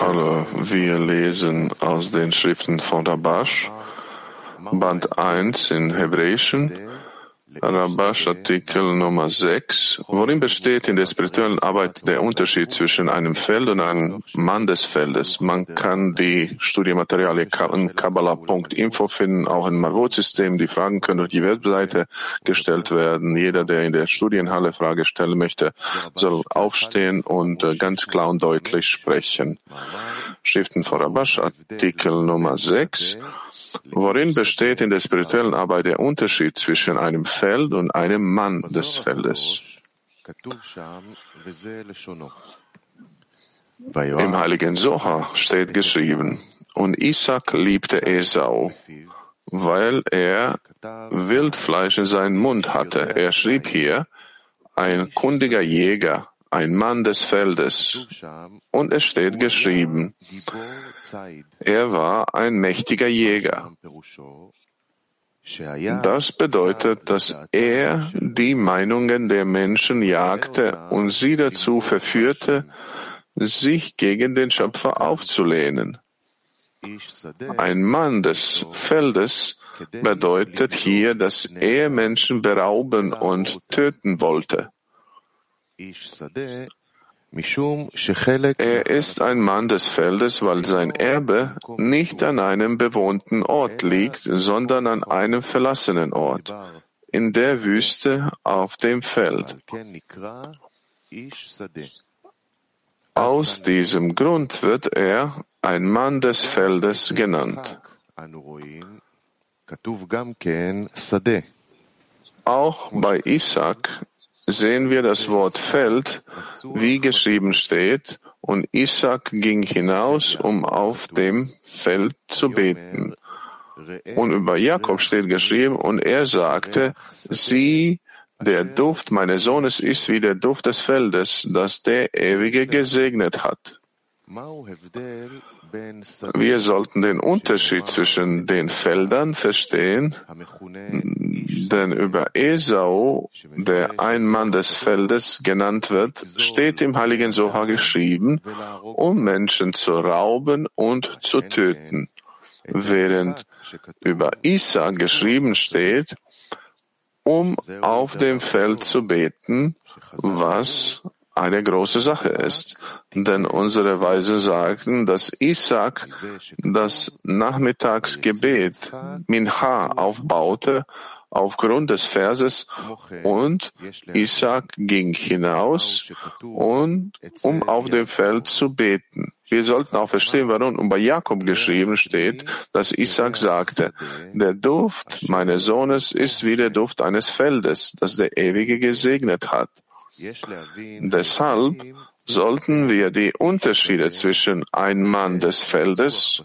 Hallo, wir lesen aus den Schriften von Rabash, Band 1 in Hebräischen, Rabash Artikel Nummer 6, worin besteht in der spirituellen Arbeit der Unterschied zwischen einem Feld und einem Mann des Feldes. Man kann die Studiematerialien in Kabbalah.info finden, auch im Marvot-System. Die Fragen können durch die Webseite gestellt werden. Jeder, der in der Studienhalle Frage stellen möchte, soll aufstehen und äh, ganz klar und deutlich sprechen. Schriften von Rabash, Artikel Nummer 6. Worin besteht in der spirituellen Arbeit der Unterschied zwischen einem Feld und einem Mann des Feldes? Im heiligen Soha steht geschrieben, und Isaac liebte Esau, weil er Wildfleisch in seinem Mund hatte. Er schrieb hier, ein kundiger Jäger, ein Mann des Feldes. Und es steht geschrieben, er war ein mächtiger Jäger. Das bedeutet, dass er die Meinungen der Menschen jagte und sie dazu verführte, sich gegen den Schöpfer aufzulehnen. Ein Mann des Feldes bedeutet hier, dass er Menschen berauben und töten wollte. Er ist ein Mann des Feldes, weil sein Erbe nicht an einem bewohnten Ort liegt, sondern an einem verlassenen Ort, in der Wüste auf dem Feld. Aus diesem Grund wird er ein Mann des Feldes genannt. Auch bei Isaac sehen wir das Wort Feld, wie geschrieben steht, und Isaac ging hinaus, um auf dem Feld zu beten. Und über Jakob steht geschrieben, und er sagte, sieh, der Duft meines Sohnes ist wie der Duft des Feldes, das der Ewige gesegnet hat. Wir sollten den Unterschied zwischen den Feldern verstehen, denn über Esau, der ein Mann des Feldes genannt wird, steht im Heiligen Soha geschrieben, um Menschen zu rauben und zu töten, während über Isa geschrieben steht, um auf dem Feld zu beten, was eine große Sache ist. Denn unsere Weisen sagten, dass Isaac das Nachmittagsgebet Mincha aufbaute aufgrund des Verses und Isaac ging hinaus und um auf dem Feld zu beten. Wir sollten auch verstehen, warum und bei Jakob geschrieben steht, dass Isaac sagte, der Duft meines Sohnes ist wie der Duft eines Feldes, das der Ewige gesegnet hat. Deshalb sollten wir die Unterschiede zwischen ein Mann des Feldes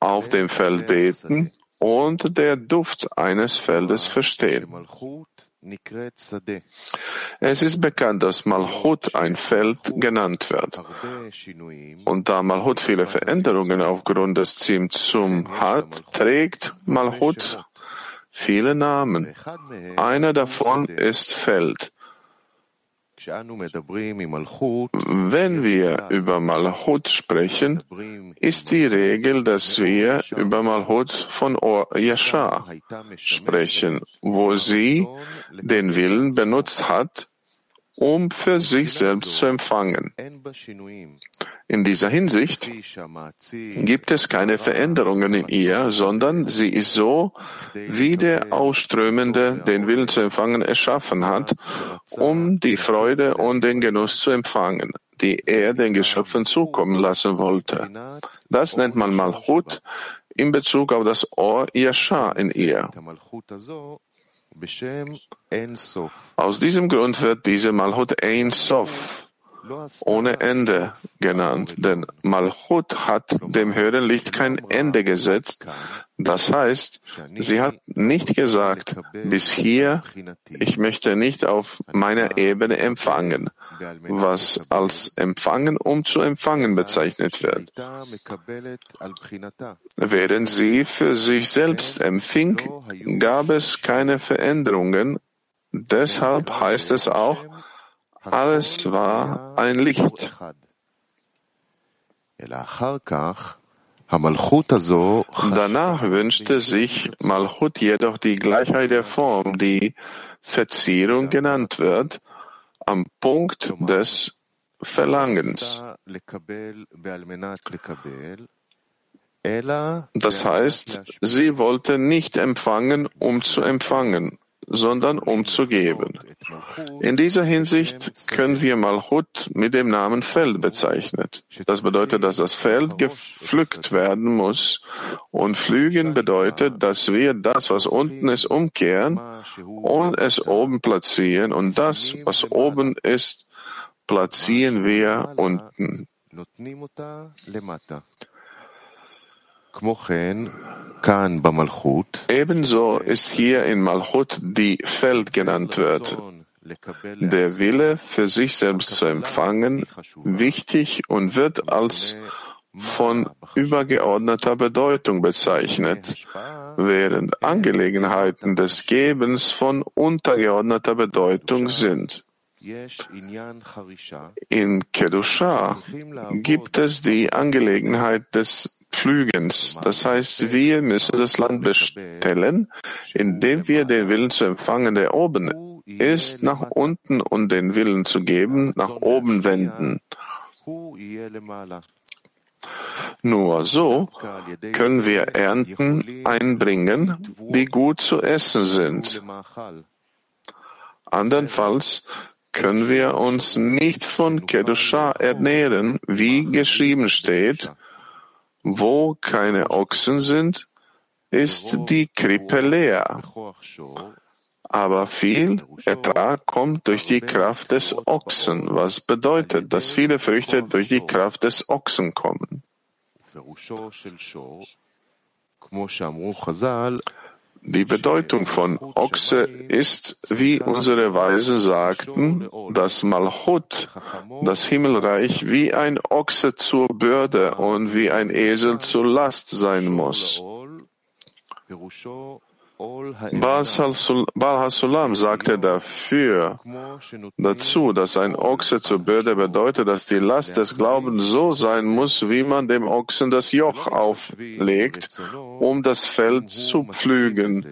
auf dem Feld beten und der Duft eines Feldes verstehen. Es ist bekannt, dass Malchut ein Feld genannt wird. Und da Malchut viele Veränderungen aufgrund des Zimtzum hat, trägt Malchut viele Namen. Einer davon ist Feld. Wenn wir über Malchut sprechen, ist die Regel, dass wir über Malchut von Or Yashar sprechen, wo sie den Willen benutzt hat, um für sich selbst zu empfangen. In dieser Hinsicht gibt es keine Veränderungen in ihr, sondern sie ist so, wie der Ausströmende den Willen zu empfangen erschaffen hat, um die Freude und den Genuss zu empfangen, die er den Geschöpfen zukommen lassen wollte. Das nennt man Malchut in Bezug auf das Ohr Yasha in ihr. Aus diesem Grund wird diese Malchut Ein Sof ohne Ende genannt, denn Malchut hat dem höheren Licht kein Ende gesetzt. Das heißt, sie hat nicht gesagt, bis hier, ich möchte nicht auf meiner Ebene empfangen, was als empfangen um zu empfangen bezeichnet wird. Während sie für sich selbst empfing, gab es keine Veränderungen. Deshalb heißt es auch, alles war ein Licht. Danach wünschte sich Malchut jedoch die Gleichheit der Form, die Verzierung genannt wird, am Punkt des Verlangens. Das heißt, sie wollte nicht empfangen, um zu empfangen, sondern um zu geben. In dieser Hinsicht können wir Malchut mit dem Namen Feld bezeichnet. Das bedeutet, dass das Feld gepflückt werden muss und Pflügen bedeutet, dass wir das, was unten ist, umkehren und es oben platzieren und das, was oben ist, platzieren wir unten. Ebenso ist hier in Malchut die Feld genannt wird. Der Wille, für sich selbst zu empfangen, wichtig und wird als von übergeordneter Bedeutung bezeichnet, während Angelegenheiten des Gebens von untergeordneter Bedeutung sind. In Kedusha gibt es die Angelegenheit des Pflügens. Das heißt, wir müssen das Land bestellen, indem wir den Willen zu empfangen, der oben ist, nach unten und den Willen zu geben, nach oben wenden. Nur so können wir Ernten einbringen, die gut zu essen sind. Andernfalls können wir uns nicht von Kedusha ernähren, wie geschrieben steht, wo keine Ochsen sind, ist die Krippe leer. Aber viel Ertrag kommt durch die Kraft des Ochsen, was bedeutet, dass viele Früchte durch die Kraft des Ochsen kommen. Die Bedeutung von Ochse ist, wie unsere Weisen sagten, dass Malchut, das Himmelreich, wie ein Ochse zur Bürde und wie ein Esel zur Last sein muss. Baal Hasulam sagte dafür dazu, dass ein Ochse zur Bürde bedeutet, dass die Last des Glaubens so sein muss, wie man dem Ochsen das Joch auflegt, um das Feld zu pflügen,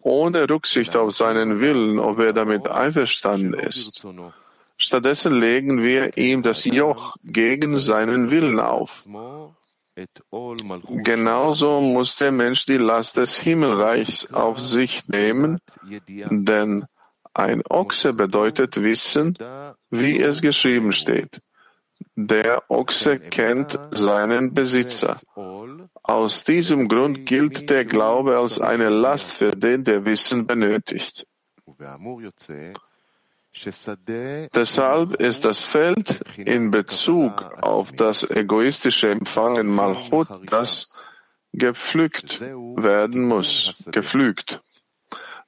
ohne Rücksicht auf seinen Willen, ob er damit einverstanden ist. Stattdessen legen wir ihm das Joch gegen seinen Willen auf. Genauso muss der Mensch die Last des Himmelreichs auf sich nehmen, denn ein Ochse bedeutet wissen, wie es geschrieben steht. Der Ochse kennt seinen Besitzer. Aus diesem Grund gilt der Glaube als eine Last für den, der Wissen benötigt. Deshalb ist das Feld in Bezug auf das egoistische Empfangen Malchut, das gepflückt werden muss, gepflügt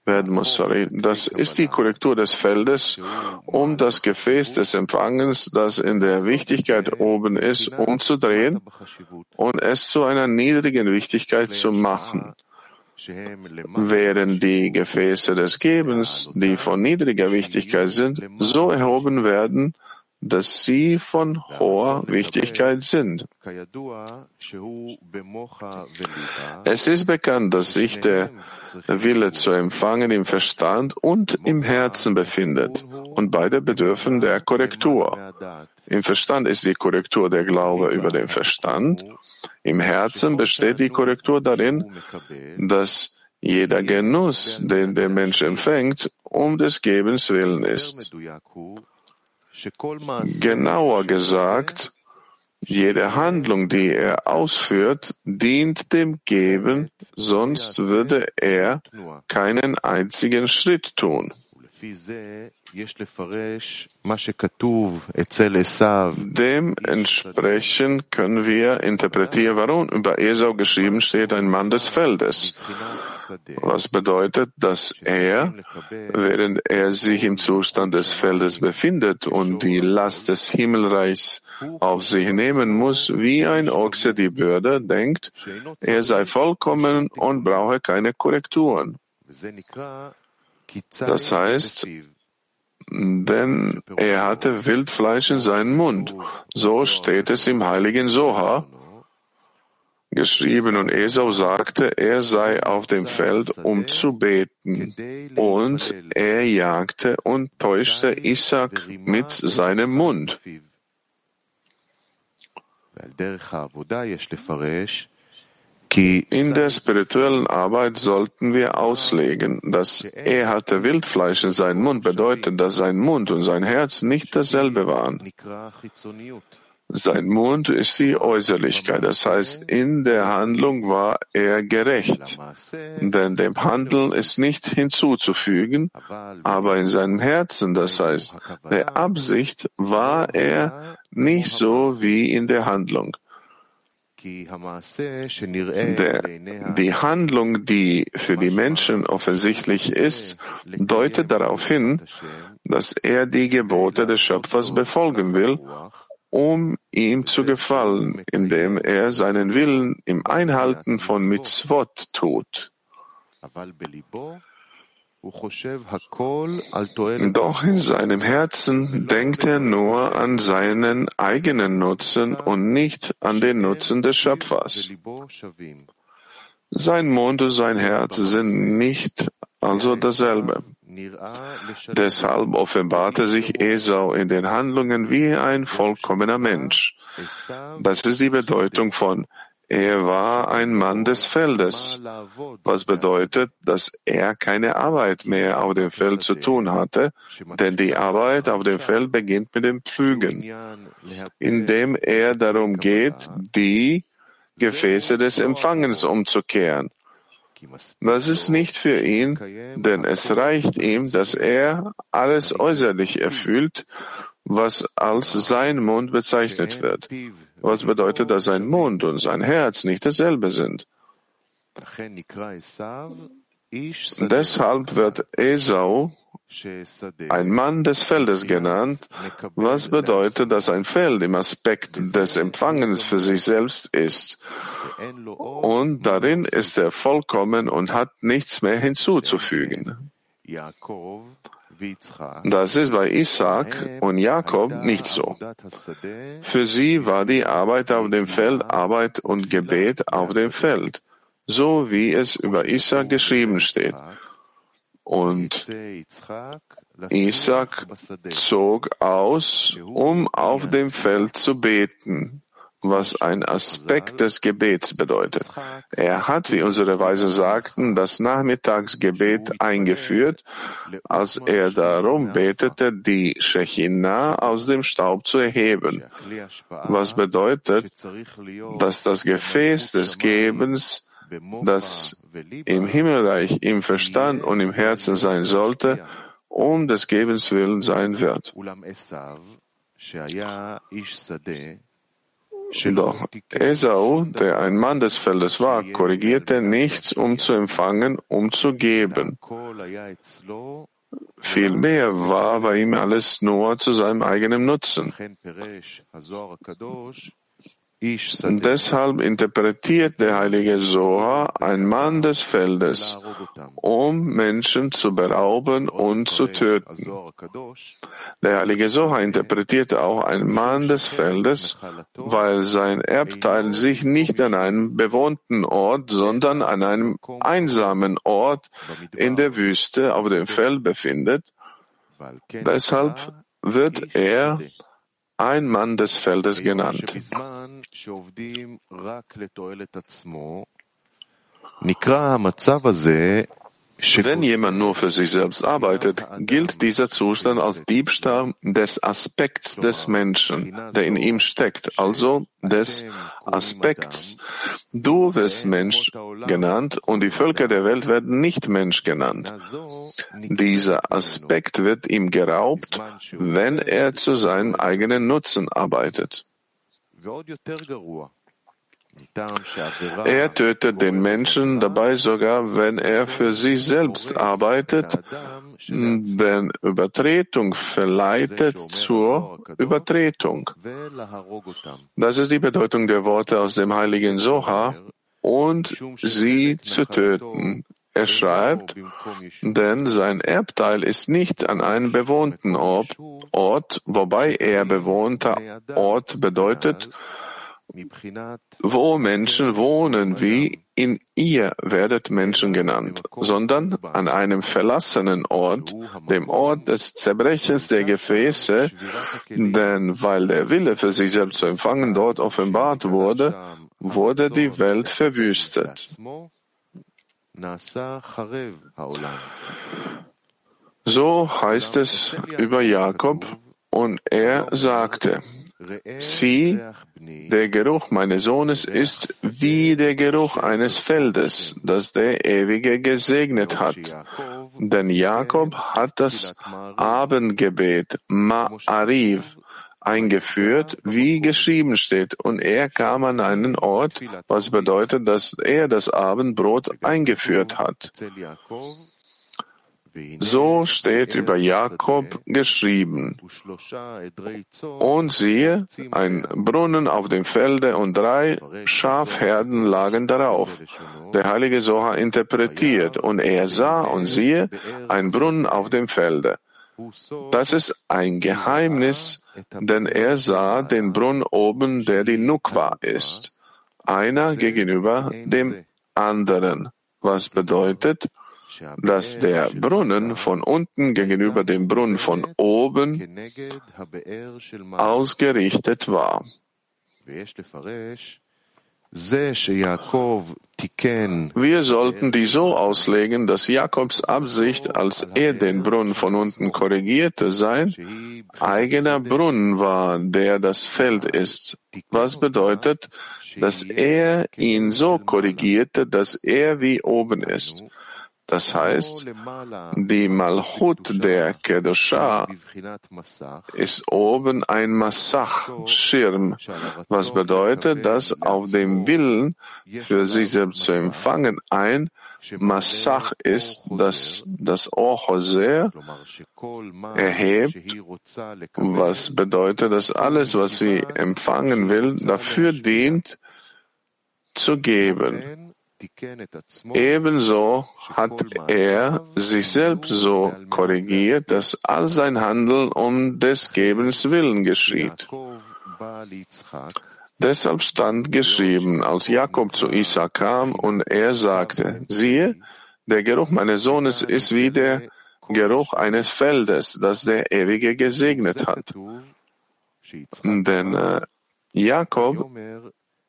werden muss, sorry. Das ist die Korrektur des Feldes, um das Gefäß des Empfangens, das in der Wichtigkeit oben ist, umzudrehen und es zu einer niedrigen Wichtigkeit zu machen während die Gefäße des Gebens, die von niedriger Wichtigkeit sind, so erhoben werden, dass sie von hoher Wichtigkeit sind. Es ist bekannt, dass sich der Wille zu empfangen im Verstand und im Herzen befindet, und beide bedürfen der Korrektur. Im Verstand ist die Korrektur der Glaube über den Verstand, im Herzen besteht die Korrektur darin, dass jeder Genuss, den der Mensch empfängt, um des Gebens willen ist. Genauer gesagt, jede Handlung, die er ausführt, dient dem Geben, sonst würde er keinen einzigen Schritt tun. Dementsprechend können wir interpretieren, warum über Esau geschrieben steht, ein Mann des Feldes. Was bedeutet, dass er, während er sich im Zustand des Feldes befindet und die Last des Himmelreichs auf sich nehmen muss, wie ein Ochse die Bürde, denkt, er sei vollkommen und brauche keine Korrekturen. Das heißt, denn er hatte Wildfleisch in seinem Mund. So steht es im heiligen Soha geschrieben und Esau sagte, er sei auf dem Feld, um zu beten. Und er jagte und täuschte Isaac mit seinem Mund. In der spirituellen Arbeit sollten wir auslegen, dass er hatte Wildfleisch in seinem Mund bedeutet, dass sein Mund und sein Herz nicht dasselbe waren. Sein Mund ist die Äußerlichkeit, das heißt, in der Handlung war er gerecht, denn dem Handeln ist nichts hinzuzufügen, aber in seinem Herzen, das heißt, der Absicht war er nicht so wie in der Handlung. Der, die Handlung, die für die Menschen offensichtlich ist, deutet darauf hin, dass er die Gebote des Schöpfers befolgen will, um ihm zu gefallen, indem er seinen Willen im Einhalten von Mitzvot tut. Doch in seinem Herzen denkt er nur an seinen eigenen Nutzen und nicht an den Nutzen des Schöpfers. Sein Mund und sein Herz sind nicht also dasselbe. Deshalb offenbarte sich Esau in den Handlungen wie ein vollkommener Mensch. Das ist die Bedeutung von er war ein Mann des Feldes, was bedeutet, dass er keine Arbeit mehr auf dem Feld zu tun hatte, denn die Arbeit auf dem Feld beginnt mit dem Pflügen, indem er darum geht, die Gefäße des Empfangens umzukehren. Das ist nicht für ihn, denn es reicht ihm, dass er alles äußerlich erfüllt, was als sein Mund bezeichnet wird was bedeutet, dass sein Mund und sein Herz nicht dasselbe sind. Deshalb wird Esau ein Mann des Feldes genannt, was bedeutet, dass ein Feld im Aspekt des Empfangens für sich selbst ist. Und darin ist er vollkommen und hat nichts mehr hinzuzufügen. Das ist bei Isaac und Jakob nicht so. Für sie war die Arbeit auf dem Feld Arbeit und Gebet auf dem Feld, so wie es über Isaac geschrieben steht. Und Isaac zog aus, um auf dem Feld zu beten was ein Aspekt des Gebets bedeutet. Er hat, wie unsere Weise sagten, das Nachmittagsgebet eingeführt, als er darum betete, die Shechinah aus dem Staub zu erheben, was bedeutet, dass das Gefäß des Gebens, das im Himmelreich im Verstand und im Herzen sein sollte, um des Gebens willen sein wird. Doch Esau, der ein Mann des Feldes war, korrigierte nichts, um zu empfangen, um zu geben. Vielmehr war bei ihm alles nur zu seinem eigenen Nutzen. Deshalb interpretiert der heilige Soha ein Mann des Feldes, um Menschen zu berauben und zu töten. Der heilige Soha interpretierte auch ein Mann des Feldes, weil sein Erbteil sich nicht an einem bewohnten Ort, sondern an einem einsamen Ort in der Wüste auf dem Feld befindet. Deshalb wird er ein Mann des Feldes genannt. Wenn jemand nur für sich selbst arbeitet, gilt dieser Zustand als Diebstahl des Aspekts des Menschen, der in ihm steckt, also des Aspekts. Du wirst Mensch genannt und die Völker der Welt werden nicht Mensch genannt. Dieser Aspekt wird ihm geraubt, wenn er zu seinem eigenen Nutzen arbeitet. Er tötet den Menschen dabei sogar, wenn er für sich selbst arbeitet, denn Übertretung verleitet zur Übertretung. Das ist die Bedeutung der Worte aus dem heiligen Soha. Und sie zu töten Er schreibt, denn sein Erbteil ist nicht an einem bewohnten Ort, wobei er bewohnter Ort bedeutet, wo Menschen wohnen, wie in ihr werdet Menschen genannt, sondern an einem verlassenen Ort, dem Ort des Zerbrechens der Gefäße, denn weil der Wille für sich selbst zu empfangen dort offenbart wurde, wurde die Welt verwüstet. So heißt es über Jakob, und er sagte, Sieh, der Geruch meines Sohnes ist wie der Geruch eines Feldes, das der Ewige gesegnet hat. Denn Jakob hat das Abendgebet Ma'ariv eingeführt, wie geschrieben steht, und er kam an einen Ort, was bedeutet, dass er das Abendbrot eingeführt hat. So steht über Jakob geschrieben. Und siehe, ein Brunnen auf dem Felde und drei Schafherden lagen darauf. Der heilige Soha interpretiert, und er sah und siehe, ein Brunnen auf dem Felde. Das ist ein Geheimnis, denn er sah den Brunnen oben, der die Nukwa ist, einer gegenüber dem anderen, was bedeutet, dass der Brunnen von unten gegenüber dem Brunnen von oben ausgerichtet war. Wir sollten die so auslegen, dass Jakobs Absicht, als er den Brunnen von unten korrigierte, sein eigener Brunnen war, der das Feld ist, was bedeutet, dass er ihn so korrigierte, dass er wie oben ist. Das heißt, die Malchut der Kedosha ist oben ein Massach, Schirm, was bedeutet, dass auf dem Willen, für sich selbst zu empfangen, ein Massach ist, das das Ochoser erhebt, was bedeutet, dass alles, was sie empfangen will, dafür dient, zu geben. Ebenso hat er sich selbst so korrigiert, dass all sein Handeln um des Gebens willen geschieht. Deshalb stand geschrieben, als Jakob zu Isa kam und er sagte, siehe, der Geruch meines Sohnes ist wie der Geruch eines Feldes, das der Ewige gesegnet hat. Denn äh, Jakob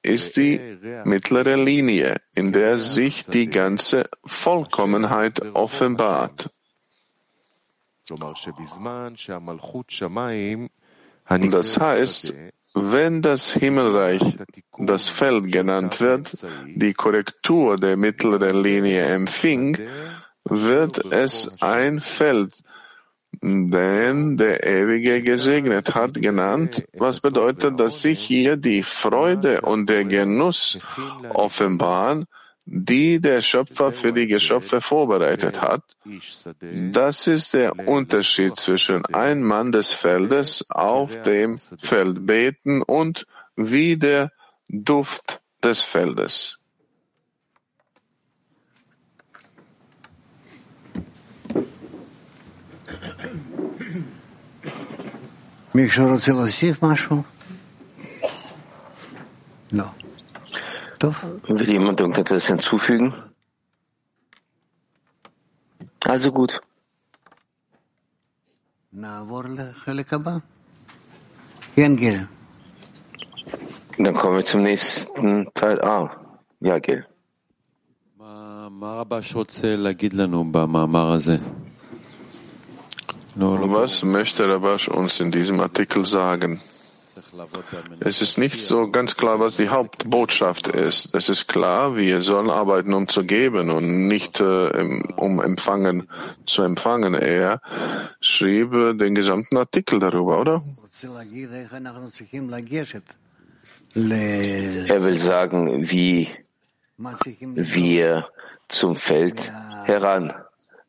ist die mittlere Linie, in der sich die ganze Vollkommenheit offenbart. Das heißt, wenn das Himmelreich das Feld genannt wird, die Korrektur der mittleren Linie empfing, wird es ein Feld den der Ewige gesegnet hat, genannt, was bedeutet, dass sich hier die Freude und der Genuss offenbaren, die der Schöpfer für die Geschöpfe vorbereitet hat. Das ist der Unterschied zwischen ein Mann des Feldes auf dem Feld beten und wie der Duft des Feldes. מישהו רוצה להוסיף משהו? לא. טוב. Will jemand irgendetwas hinzufügen? Also gut. נעבור לחלק הבא. כן, גיל. Dann kommen wir zum nächsten Teil A. Ja, Gil. מה רבש רוצה להגיד לנו במאמר הזה? Was möchte Rabash uns in diesem Artikel sagen? Es ist nicht so ganz klar, was die Hauptbotschaft ist. Es ist klar, wir sollen arbeiten, um zu geben und nicht äh, um empfangen zu empfangen. Er schrieb den gesamten Artikel darüber, oder? Er will sagen, wie wir zum Feld heran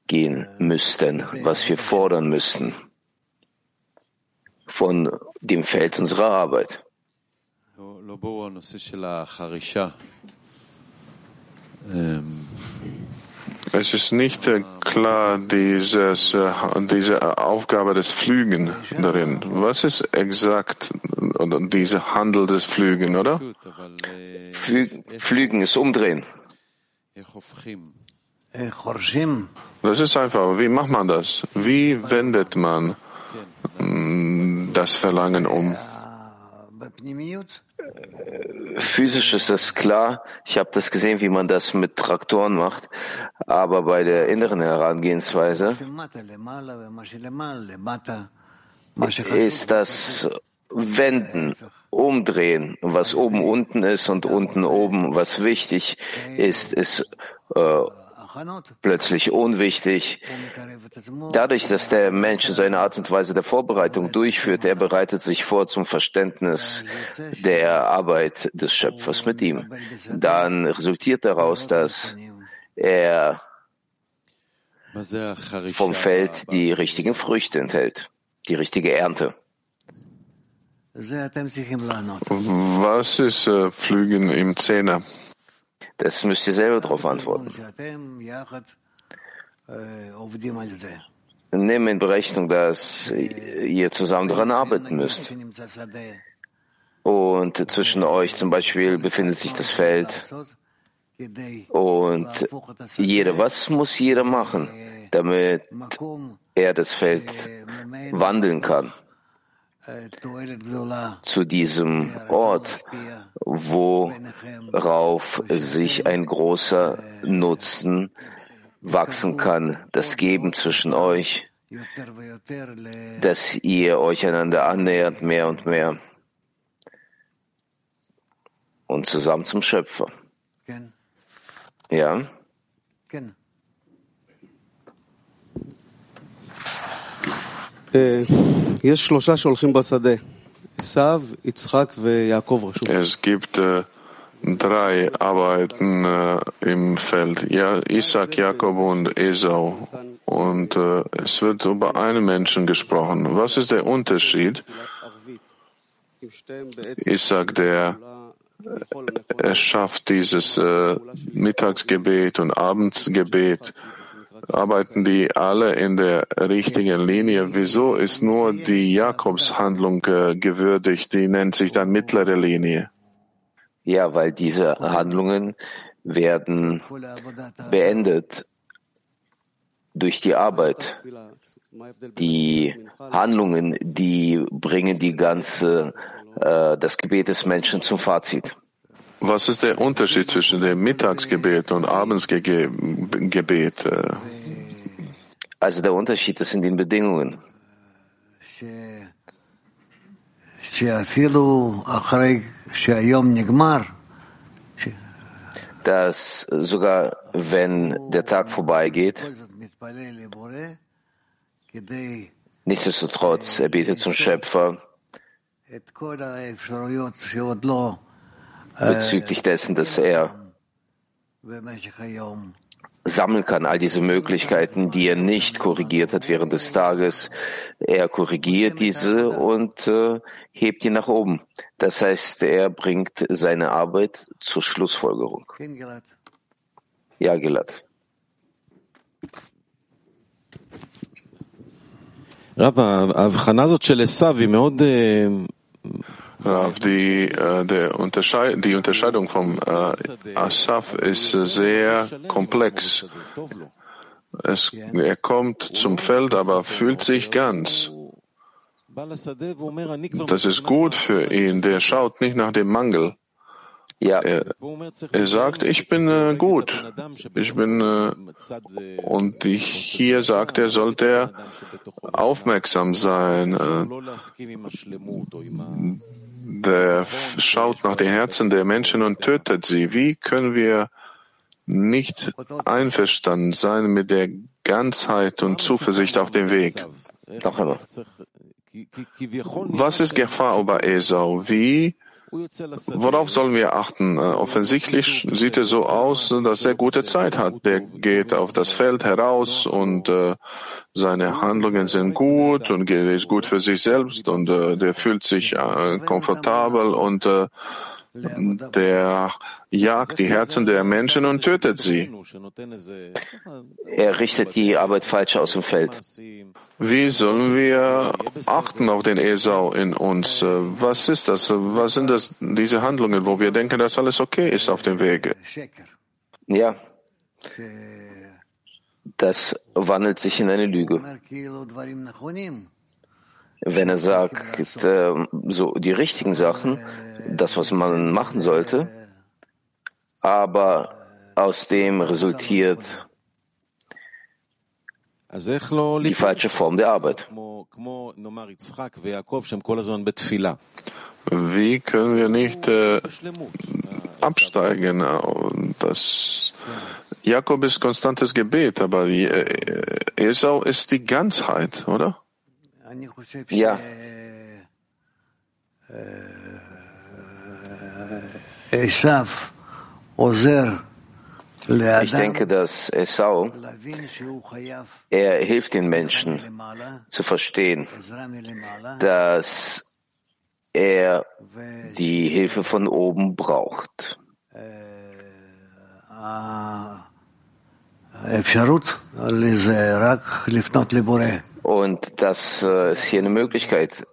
gehen müssten, was wir fordern müssten von dem Feld unserer Arbeit. Es ist nicht äh, klar dieses, äh, diese Aufgabe des Flügen darin. Was ist exakt oder diese Handel des Flügen, oder? Flü Flügen ist umdrehen. Das ist einfach, wie macht man das? Wie wendet man mm, das Verlangen um? Physisch ist das klar. Ich habe das gesehen, wie man das mit Traktoren macht. Aber bei der inneren Herangehensweise ist das Wenden, Umdrehen, was oben unten ist und unten oben, was wichtig ist, ist äh, plötzlich unwichtig. Dadurch, dass der Mensch so eine Art und Weise der Vorbereitung durchführt, er bereitet sich vor zum Verständnis der Arbeit des Schöpfers mit ihm. Dann resultiert daraus, dass er vom Feld die richtigen Früchte enthält, die richtige Ernte. Was ist äh, Pflügen im Zehner? Das müsst ihr selber darauf antworten. Nimm in Berechnung, dass ihr zusammen daran arbeiten müsst. Und zwischen euch zum Beispiel befindet sich das Feld. Und jeder, was muss jeder machen, damit er das Feld wandeln kann? Zu diesem Ort, worauf sich ein großer Nutzen wachsen kann, das Geben zwischen euch, dass ihr euch einander annähert mehr und mehr und zusammen zum Schöpfer. Ja? Es gibt äh, drei Arbeiten äh, im Feld. Ja, Isaac, Jakob und Esau. Und äh, es wird über einen Menschen gesprochen. Was ist der Unterschied? Isaac, der er schafft dieses äh, Mittagsgebet und Abendsgebet arbeiten die alle in der richtigen Linie. Wieso ist nur die Jakobshandlung äh, gewürdigt? Die nennt sich dann mittlere Linie. Ja, weil diese Handlungen werden beendet durch die Arbeit. Die Handlungen, die bringen die ganze, äh, das Gebet des Menschen zum Fazit. Was ist der Unterschied zwischen dem Mittagsgebet und Abendsgebet? Also der Unterschied ist in den Bedingungen. Dass sogar wenn der Tag vorbeigeht, nichtsdestotrotz, er betet zum Schöpfer, bezüglich dessen, dass er sammeln kann, all diese Möglichkeiten, die er nicht korrigiert hat während des Tages. Er korrigiert diese und äh, hebt die nach oben. Das heißt, er bringt seine Arbeit zur Schlussfolgerung. Ja, Gilad. רב, die, äh, Unterscheid, die Unterscheidung vom äh, Asaf ist sehr komplex. Es, er kommt zum Feld, aber fühlt sich ganz. Das ist gut für ihn. Der schaut nicht nach dem Mangel. Ja. Er, er sagt, ich bin äh, gut. Ich bin äh, und die, hier sagt er, sollte er aufmerksam sein. Äh, der schaut nach den Herzen der Menschen und tötet sie. Wie können wir nicht einverstanden sein mit der Ganzheit und Zuversicht auf dem Weg? Was ist Gefahr über Esau? Wie Worauf sollen wir achten? Äh, offensichtlich sieht es so aus, dass er gute Zeit hat. Der geht auf das Feld heraus und äh, seine Handlungen sind gut und ist gut für sich selbst und äh, der fühlt sich äh, komfortabel und äh, der jagt die Herzen der Menschen und tötet sie. Er richtet die Arbeit falsch aus dem Feld. Wie sollen wir achten auf den Esau in uns? Was ist das? Was sind das, diese Handlungen, wo wir denken, dass alles okay ist auf dem Wege? Ja. Das wandelt sich in eine Lüge. Wenn er sagt, äh, so die richtigen Sachen, das, was man machen sollte, aber aus dem resultiert die falsche Form der Arbeit. Wie können wir nicht äh, absteigen? Das Jakob ist konstantes Gebet, aber äh, Esau ist die Ganzheit, oder? Ja. Ich denke, dass Esau, er hilft den Menschen zu verstehen, dass er die Hilfe von oben braucht. Und dass es hier eine Möglichkeit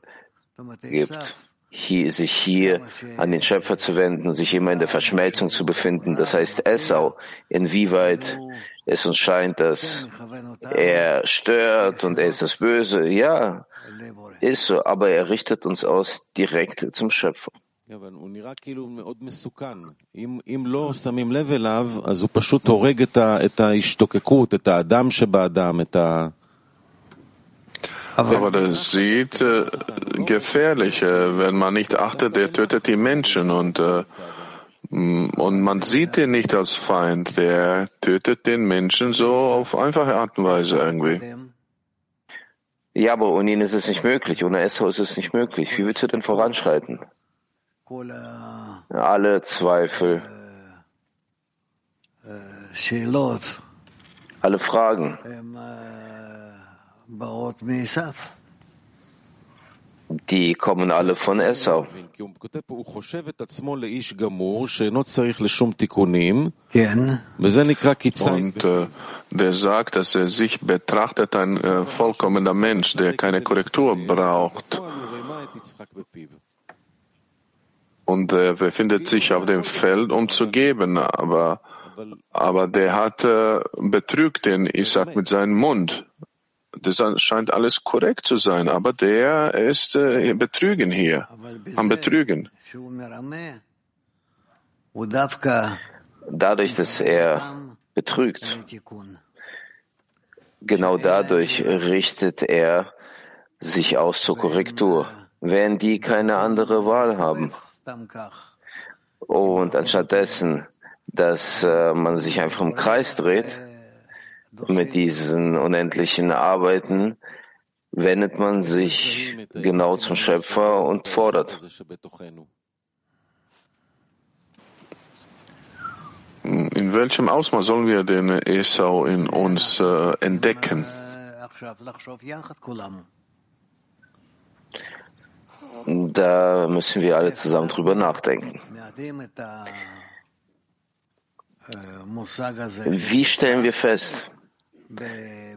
gibt, hier, sich hier an den Schöpfer zu wenden und sich immer in der Verschmelzung zu befinden. Das heißt Esau, inwieweit es uns scheint, dass er stört und er ist das Böse. Ja, ist so, aber er richtet uns aus direkt zum Schöpfer. Aber das sieht äh, gefährlich, äh, wenn man nicht achtet, der tötet die Menschen und äh, und man sieht den nicht als Feind, der tötet den Menschen so auf einfache Art und Weise irgendwie. Ja, aber ohne ihn ist es nicht möglich. Ohne Esau ist es nicht möglich. Wie willst du denn voranschreiten? Alle Zweifel, alle Fragen, die kommen alle von Esau. Und äh, der sagt, dass er sich betrachtet ein äh, vollkommener Mensch, der keine Korrektur braucht. Und er befindet sich auf dem Feld, um zu geben, aber, aber der hat äh, betrügt den Isaac mit seinem Mund. Das scheint alles korrekt zu sein, aber der ist äh, betrügen hier, am Betrügen. Dadurch, dass er betrügt, genau dadurch richtet er sich aus zur Korrektur, wenn die keine andere Wahl haben. Und anstattdessen, dass äh, man sich einfach im Kreis dreht, mit diesen unendlichen Arbeiten wendet man sich genau zum Schöpfer und fordert. In welchem Ausmaß sollen wir den Esau in uns äh, entdecken? Da müssen wir alle zusammen drüber nachdenken. Wie stellen wir fest,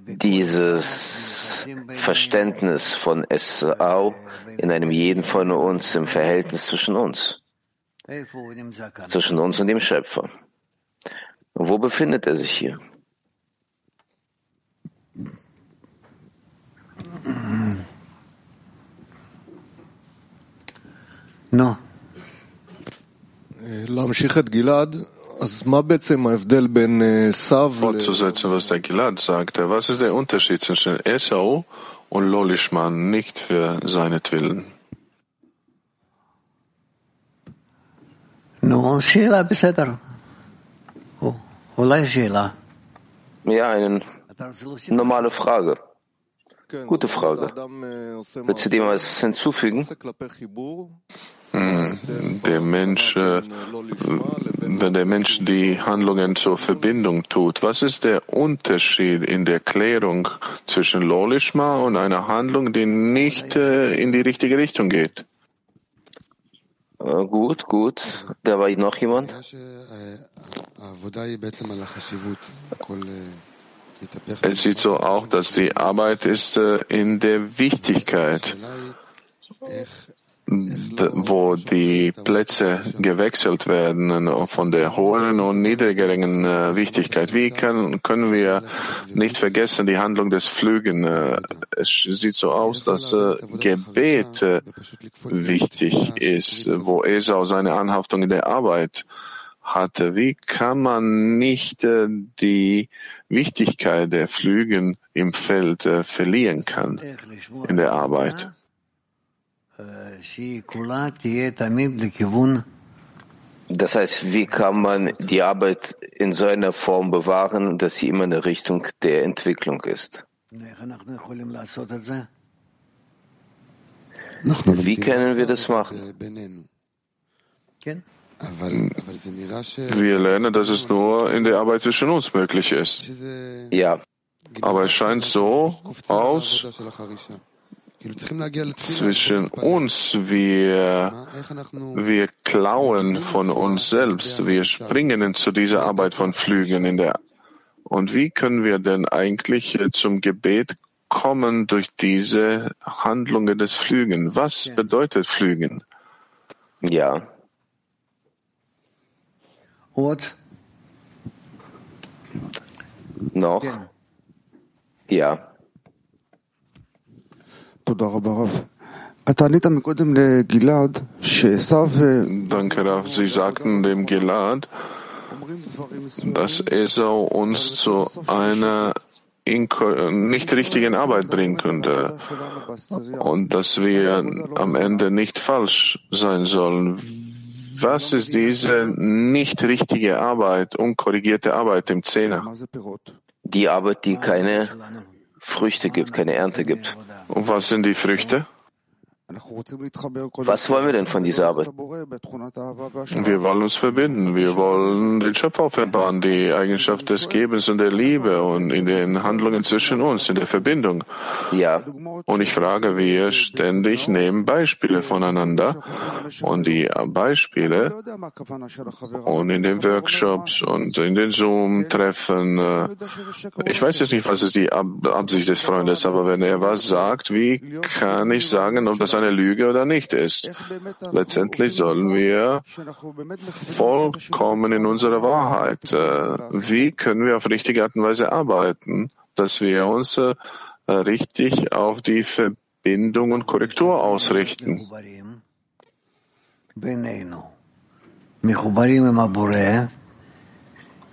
dieses Verständnis von Esau in einem jeden von uns im Verhältnis zwischen uns, zwischen uns und dem Schöpfer. Wo befindet er sich hier? No. Gilad, Fortzusetzen, was der Gilad sagte. Was ist der Unterschied zwischen Esau und Lolishman? Nicht für seinetwillen. Ja, eine normale Frage. Gute Frage. Willst du dem was hinzufügen? Mm, der Mensch wenn der Mensch die Handlungen zur Verbindung tut, was ist der Unterschied in der Klärung zwischen Lolishma und einer Handlung, die nicht äh, in die richtige Richtung geht? Äh, gut, gut. Da war noch jemand? Es sieht so auch, dass die Arbeit ist äh, in der Wichtigkeit, wo die Plätze gewechselt werden äh, von der hohen und niedrigeren äh, Wichtigkeit. Wie kann, können wir nicht vergessen die Handlung des Flügen? Es sieht so aus, dass Gebet wichtig ist, wo Esau seine Anhaftung in der Arbeit hatte. Wie kann man nicht äh, die Wichtigkeit der Flügen im Feld äh, verlieren kann in der Arbeit? Das heißt, wie kann man die Arbeit in so einer Form bewahren, dass sie immer in der Richtung der Entwicklung ist? Wie können wir das machen? Wir lernen, dass es nur in der Arbeit zwischen uns möglich ist. Ja. Aber es scheint so aus, zwischen uns, wir, wir klauen von uns selbst, wir springen zu dieser Arbeit von Flügen in der, und wie können wir denn eigentlich zum Gebet kommen durch diese Handlungen des Flügen? Was bedeutet Flügen? Ja. Ort? Noch? Ja. Danke, Rav. Sie sagten dem Gilad, dass Esau uns zu einer nicht richtigen Arbeit bringen könnte und dass wir am Ende nicht falsch sein sollen. Was ist diese nicht richtige Arbeit, unkorrigierte Arbeit im Zehner? Die Arbeit, die keine Früchte gibt, keine Ernte gibt. Und was sind die Früchte? Was wollen wir denn von dieser Arbeit? Wir wollen uns verbinden. Wir wollen den Schöpfer offenbaren, die Eigenschaft des Gebens und der Liebe und in den Handlungen zwischen uns, in der Verbindung. Ja. Und ich frage, wir ständig nehmen Beispiele voneinander und die Beispiele und in den Workshops und in den Zoom-Treffen. Äh, ich weiß jetzt nicht, was ist die Absicht des Freundes, aber wenn er was sagt, wie kann ich sagen, ob das eine Lüge oder nicht ist. Letztendlich sollen wir vollkommen in unserer Wahrheit. Äh, wie können wir auf richtige Art und Weise arbeiten, dass wir uns äh, richtig auf die Verbindung und Korrektur ausrichten?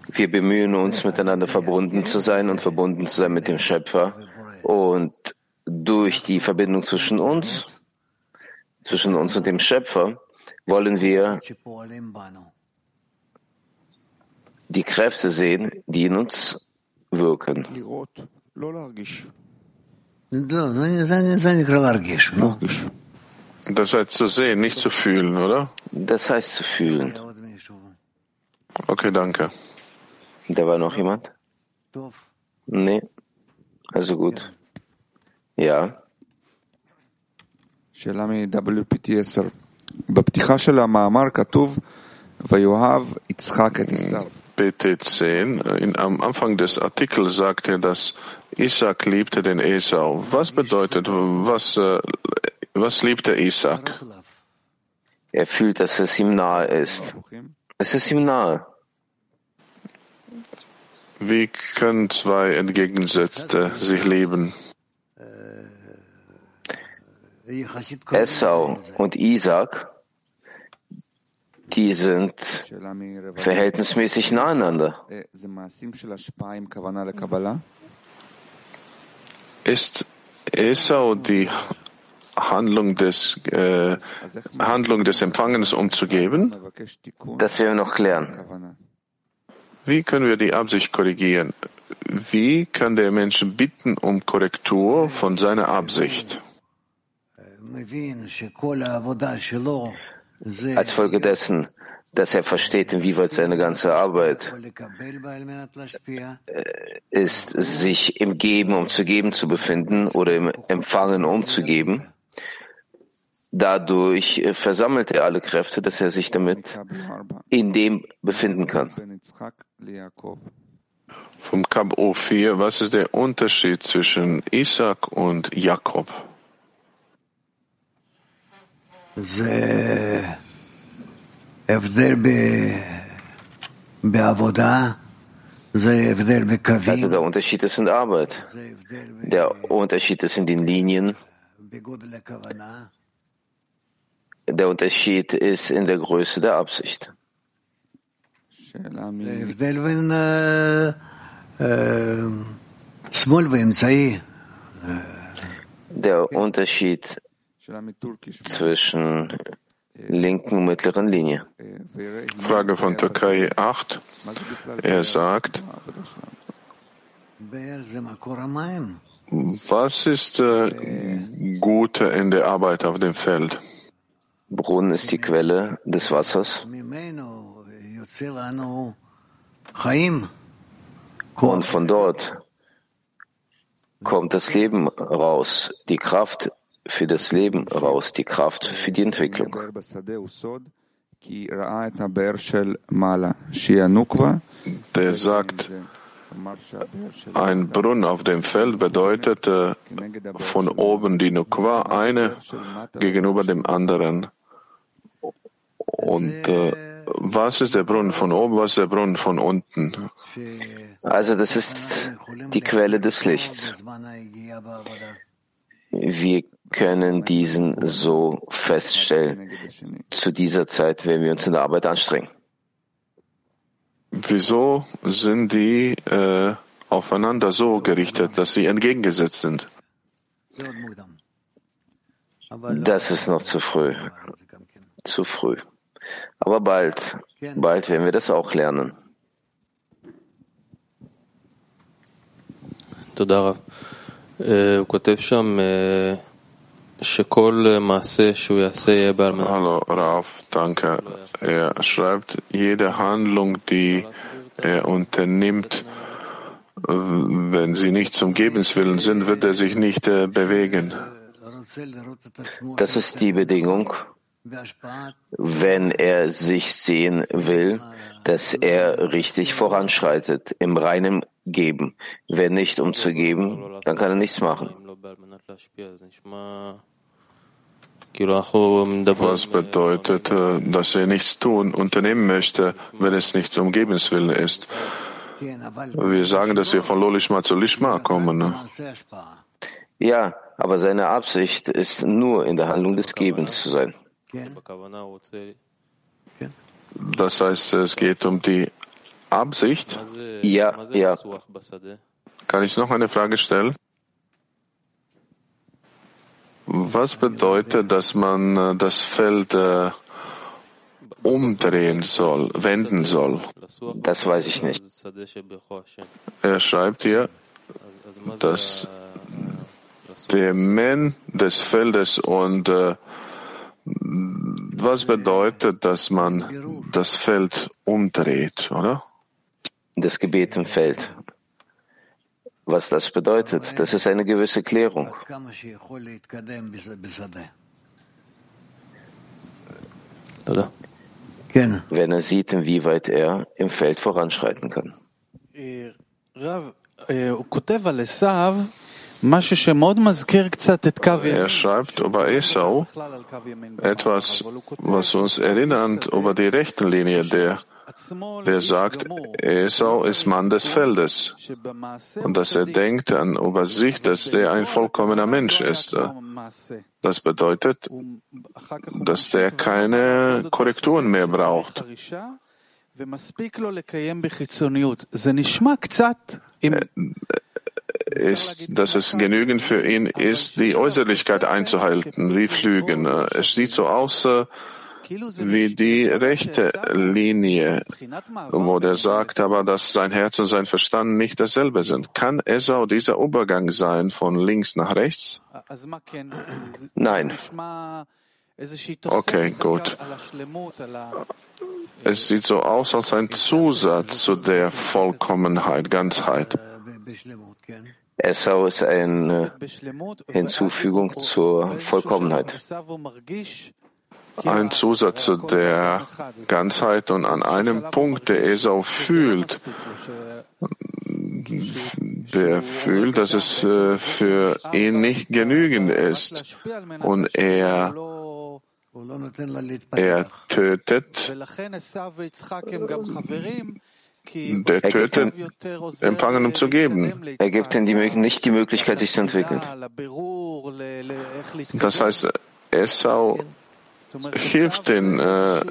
Wir bemühen uns, miteinander verbunden zu sein und verbunden zu sein mit dem Schöpfer. Und durch die Verbindung zwischen uns zwischen uns und dem Schöpfer, wollen wir die Kräfte sehen, die in uns wirken. Das heißt zu sehen, nicht zu fühlen, oder? Das heißt zu fühlen. Okay, danke. Da war noch jemand? Nee. Also gut. Ja. שאלה מ-WPT 10. בפתיחה של המאמר כתוב, ויאהב יצחק את עשיו. PT10, am Anfang des Artikels sagt er, dass Isaac liebte den Esau. Was bedeutet, was, äh, was liebte Isaac? Er fühlt, dass es ihm nahe ist. Es ist ihm nahe. Wie können zwei Entgegengesetzte sich lieben? Esau und Isaac, die sind verhältnismäßig naheinander. Ist Esau die Handlung des, äh, Handlung des Empfangens umzugeben? Das werden wir noch klären. Wie können wir die Absicht korrigieren? Wie kann der Mensch bitten um Korrektur von seiner Absicht? Als Folge dessen, dass er versteht, inwieweit seine ganze Arbeit äh, ist, sich im Geben um zu geben zu befinden oder im Empfangen um zu geben, Dadurch äh, versammelt er alle Kräfte, dass er sich damit in dem befinden kann. Vom Kap O4, was ist der Unterschied zwischen Isaac und Jakob? Also der Unterschied ist in der Arbeit. Der Unterschied ist in den Linien. Der Unterschied ist in der Größe der Absicht. Der Unterschied zwischen linken und mittleren Linie. Frage von Türkei 8. Er sagt, was ist äh, Gute in der Arbeit auf dem Feld? Brunnen ist die Quelle des Wassers. Und von dort kommt das Leben raus, die Kraft, für das Leben raus, die Kraft für die Entwicklung. Der sagt, ein Brunnen auf dem Feld bedeutet äh, von oben die Nukwa, eine gegenüber dem anderen. Und äh, was ist der Brunnen von oben, was ist der Brunnen von unten? Also das ist die Quelle des Lichts. Wir können diesen so feststellen zu dieser Zeit, wenn wir uns in der Arbeit anstrengen. Wieso sind die äh, aufeinander so gerichtet, dass sie entgegengesetzt sind? Das ist noch zu früh. Zu früh. Aber bald, bald werden wir das auch lernen. תודה רב. אה, הוא כותב שם Hallo Rav, danke. Er schreibt, jede Handlung, die er unternimmt, wenn sie nicht zum Gebenswillen sind, wird er sich nicht äh, bewegen. Das ist die Bedingung, wenn er sich sehen will, dass er richtig voranschreitet im reinen Geben. Wenn nicht, um zu geben, dann kann er nichts machen was bedeutet, äh, dass er nichts tun, unternehmen möchte, wenn es nicht zum Gebenswillen ist. Wir sagen, dass wir von Lolishma zu Lishma kommen. Ne? Ja, aber seine Absicht ist nur in der Handlung des Gebens zu sein. Das heißt, es geht um die Absicht? Ja, ja. Kann ich noch eine Frage stellen? Was bedeutet, dass man äh, das Feld äh, umdrehen soll, wenden soll? Das weiß ich nicht. Er schreibt hier, dass der Men des Feldes und äh, was bedeutet, dass man das Feld umdreht, oder? Das Gebet im Feld was das bedeutet. Das ist eine gewisse Klärung. Wenn er sieht, inwieweit er im Feld voranschreiten kann. אה, רב, אה, הוא כותב על עשיו משהו שמאוד מזכיר קצת את קו Er ימין. schreibt über Esau בכלל על קו ימין. etwas, אבל הוא כותב was uns erinnert über die rechte Linie, der, עצמו der לאיש sagt, גמור, Esau ist Mann des Feldes. שבמעשה Und dass er הוא צדיק, denkt an über sich, dass der ein vollkommener Mensch לא היה ist. כמו המעשה. Das bedeutet, הוא- אחר כך הוא dass der ממשיך keine ואומר, Korrekturen mehr braucht. חרישה, ומספיק לו לקיים בחיצוניות. זה נשמע קצת, אם ist, dass es genügend für ihn ist, die Äußerlichkeit einzuhalten, wie Flügen. Es sieht so aus, äh, wie die rechte Linie, wo der sagt aber, dass sein Herz und sein Verstand nicht dasselbe sind. Kann Esau dieser Übergang sein von links nach rechts? Nein. Okay, gut. Es sieht so aus als ein Zusatz zu der Vollkommenheit, Ganzheit. Esau ist eine Hinzufügung zur Vollkommenheit. Ein Zusatz zu der Ganzheit und an einem Punkt, der Esau fühlt, der fühlt, dass es äh, für ihn nicht genügend ist. Und er er tötet der tötet, empfangen um zu geben. Er gibt ihnen die, nicht die Möglichkeit, sich zu entwickeln. Das heißt, Esau hilft den äh,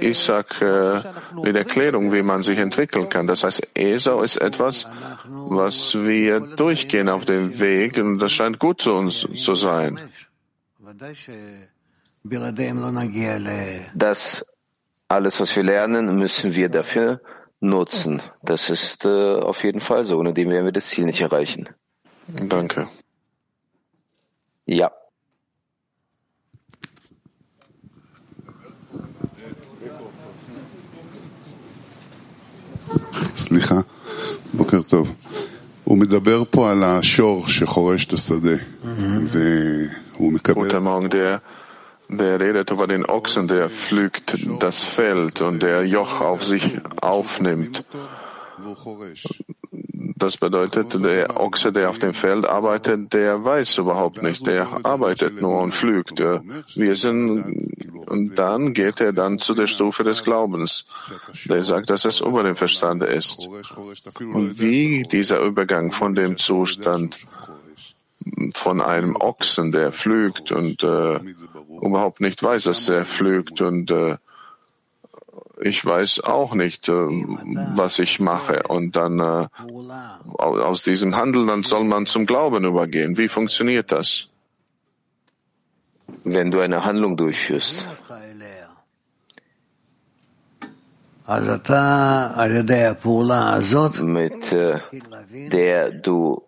Isaac äh, mit Erklärung, wie man sich entwickeln kann. Das heißt, Esau ist etwas, was wir durchgehen auf dem Weg und das scheint gut zu uns zu sein. Das alles, was wir lernen, müssen wir dafür nutzen. Das ist äh, auf jeden Fall so, ohne dem werden wir das Ziel nicht erreichen. Danke. Ja. סליחה, בוקר טוב. הוא מדבר פה על השור שחורש את השדה, והוא מקבל... Der redet über den Ochsen, der pflügt das Feld und der Joch auf sich aufnimmt. Das bedeutet, der Ochse, der auf dem Feld arbeitet, der weiß überhaupt nicht. Der arbeitet nur und pflügt. Wir sind, und dann geht er dann zu der Stufe des Glaubens. Der sagt, dass es über dem Verstand ist. Und wie dieser Übergang von dem Zustand von einem Ochsen, der pflügt und äh, überhaupt nicht weiß, dass er pflügt und äh, ich weiß auch nicht, äh, was ich mache. Und dann äh, aus diesem Handeln, dann soll man zum Glauben übergehen. Wie funktioniert das? Wenn du eine Handlung durchführst. Mit äh, der du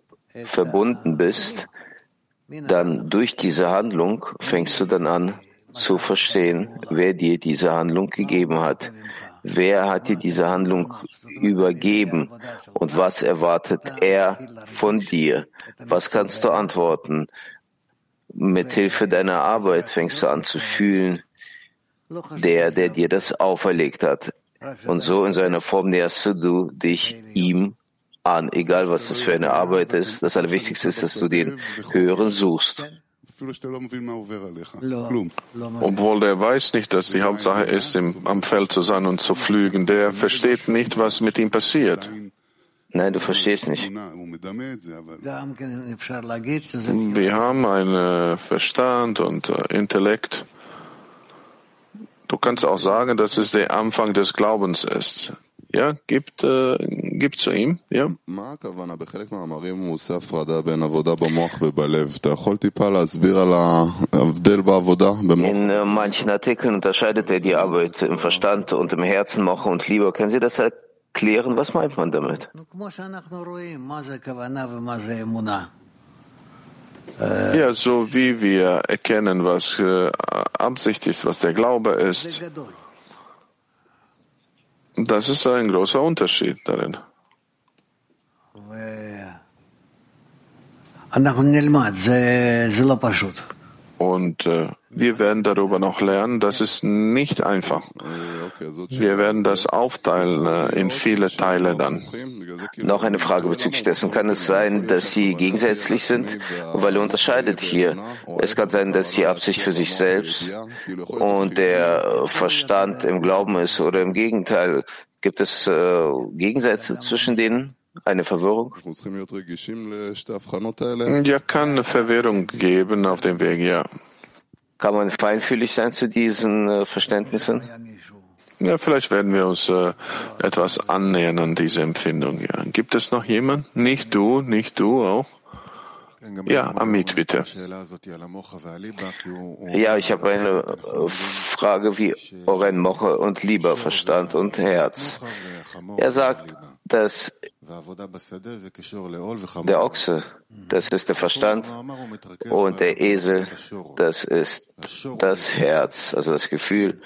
verbunden bist, dann durch diese Handlung fängst du dann an zu verstehen, wer dir diese Handlung gegeben hat. Wer hat dir diese Handlung übergeben und was erwartet er von dir? Was kannst du antworten? Mit Hilfe deiner Arbeit fängst du an zu fühlen, der, der dir das auferlegt hat. Und so in seiner Form näherst du dich ihm an, egal was das für eine Arbeit ist. Das Allerwichtigste ist, dass du den Höheren suchst. Obwohl der weiß nicht, dass die Hauptsache ist, im, am Feld zu sein und zu flügen, der versteht nicht, was mit ihm passiert. Nein, du verstehst nicht. Wir haben einen äh, Verstand und äh, Intellekt. Du kannst auch sagen, dass es der Anfang des Glaubens ist ja, gibt, äh, gibt zu ihm, ja. In äh, manchen Artikeln unterscheidet er die Arbeit im Verstand und im Herzen, Moche und Liebe. Können Sie das erklären? Was meint man damit? Ja, so wie wir erkennen, was äh, Absicht ist, was der Glaube ist. Das ist ein großer Unterschied darin. Und äh, wir werden darüber noch lernen. Das ist nicht einfach. Wir werden das aufteilen äh, in viele Teile dann. Noch eine Frage bezüglich dessen. Kann es sein, dass sie gegensätzlich sind? Weil er unterscheidet hier. Es kann sein, dass die Absicht für sich selbst und der Verstand im Glauben ist oder im Gegenteil. Gibt es äh, Gegensätze zwischen denen? eine Verwirrung? Ja, kann eine Verwirrung geben auf dem Weg, ja. Kann man feinfühlig sein zu diesen äh, Verständnissen? Ja, vielleicht werden wir uns äh, etwas annähern an diese Empfindung. Ja. Gibt es noch jemand? Nicht du, nicht du auch? Ja, Amit, bitte. Ja, ich habe eine äh, Frage wie Oren, Moche und Lieber, Verstand und Herz. Er sagt, dass der Ochse, das ist der Verstand und der Esel, das ist das Herz, also das Gefühl.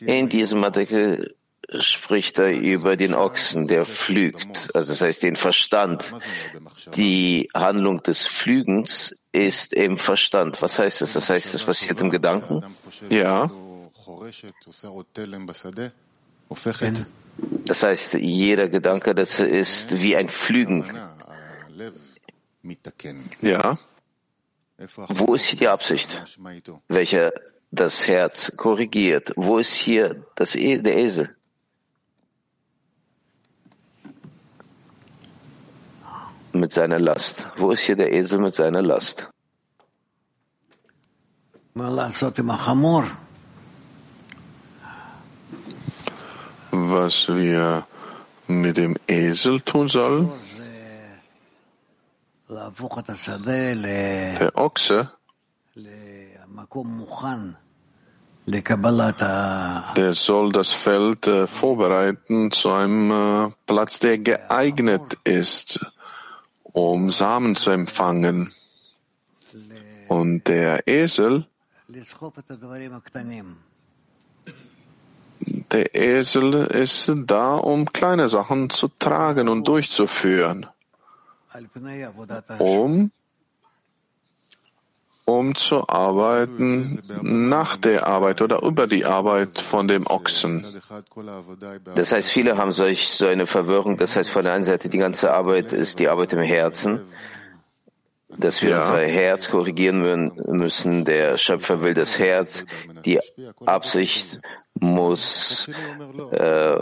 In diesem Artikel spricht er über den Ochsen, der pflügt, also das heißt den Verstand. Die Handlung des Pflügens ist im Verstand. Was heißt das? Das heißt, es passiert im Gedanken? Ja. Das heißt, jeder Gedanke, das ist wie ein Pflügen. Ja. Wo ist hier die Absicht, welcher das Herz korrigiert? Wo ist hier das e der Esel? Mit seiner Last. Wo ist hier der Esel mit seiner Last? Was wir mit dem Esel tun sollen? Der Ochse, der soll das Feld äh, vorbereiten zu einem äh, Platz, der geeignet ist, um Samen zu empfangen. Und der Esel, der Esel ist da, um kleine Sachen zu tragen und durchzuführen um, um zu arbeiten nach der Arbeit oder über die Arbeit von dem Ochsen. Das heißt, viele haben solch so eine Verwirrung. Das heißt, von der einen Seite die ganze Arbeit ist die Arbeit im Herzen, dass wir Ja. unser Herz korrigieren müssen. Der Schöpfer will das Herz, die Absicht muss äh,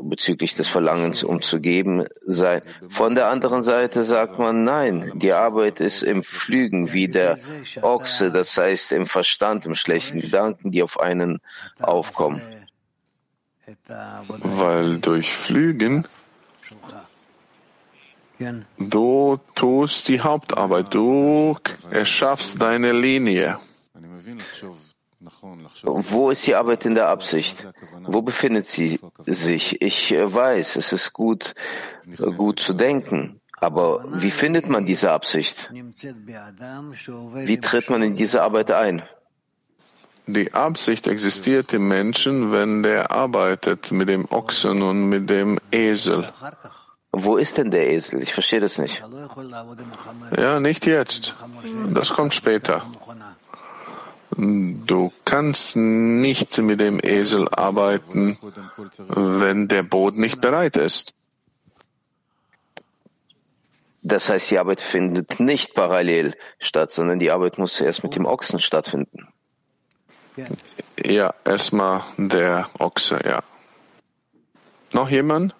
bezüglich des Verlangens um zu geben sein. Von der anderen Seite sagt man, nein, die Arbeit ist im Pflügen wie der Ochse, das heißt im Verstand, im schlechten Gedanken, die auf einen aufkommen. Weil durch Flügen du tust die Hauptarbeit, du erschaffst deine Linie. Wo ist die Arbeit in der Absicht? Wo befindet sie sich? Ich äh, weiß, es ist gut, äh, gut zu denken. Aber wie findet man diese Absicht? Wie tritt man in diese Arbeit ein? Die Absicht existiert im Menschen, wenn der arbeitet mit dem Ochsen und mit dem Esel. Wo ist denn der Esel? Ich verstehe das nicht. Ja, nicht jetzt. Das kommt später. Du kannst nicht mit dem Esel arbeiten, wenn der Boden nicht bereit ist. Das heißt, die Arbeit findet nicht parallel statt, sondern die Arbeit muss zuerst mit dem Ochsen stattfinden. Ja, erstmal der Ochse, ja. Noch jemand?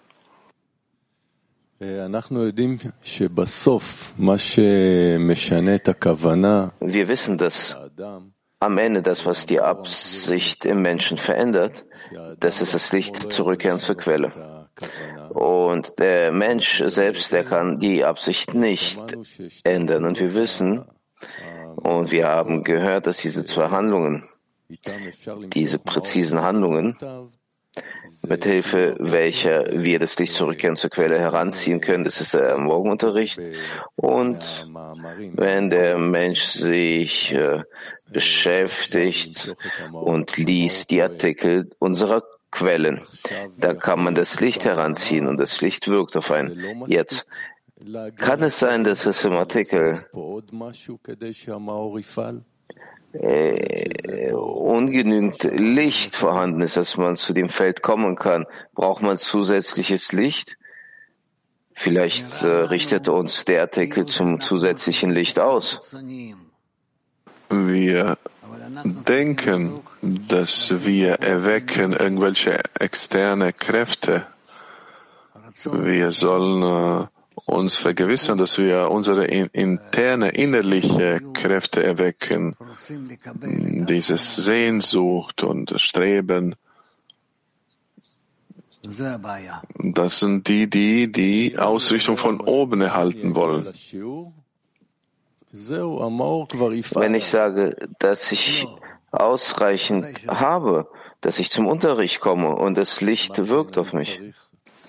Wir wissen, dass am Ende das, was die Absicht im Menschen verändert, das ist das Licht zurückkehren zur Quelle. Und der Mensch selbst, der kann die Absicht nicht ändern. Und wir wissen, und wir haben gehört, dass diese zwei Handlungen, diese präzisen Handlungen, mit Hilfe welcher wir das Licht zurückkehren zur Quelle heranziehen können. Das ist der Morgenunterricht. Und wenn der Mensch sich äh, beschäftigt und liest die Artikel unserer Quellen, dann kann man das Licht heranziehen und das Licht wirkt auf einen. Jetzt kann es sein, dass es im Artikel äh, ungenügend Licht vorhanden ist, dass man zu dem Feld kommen kann. Braucht man zusätzliches Licht? Vielleicht äh, richtet uns der Artikel zum zusätzlichen Licht aus. Wir denken, dass wir erwecken irgendwelche externe Kräfte. Wir sollen äh, uns vergewissern, dass wir unsere in, interne, innerliche Kräfte erwecken, dieses Sehnsucht und Streben. Das sind die, die die Ausrichtung von oben erhalten wollen. Wenn ich sage, dass ich ausreichend habe, dass ich zum Unterricht komme und das Licht wirkt auf mich,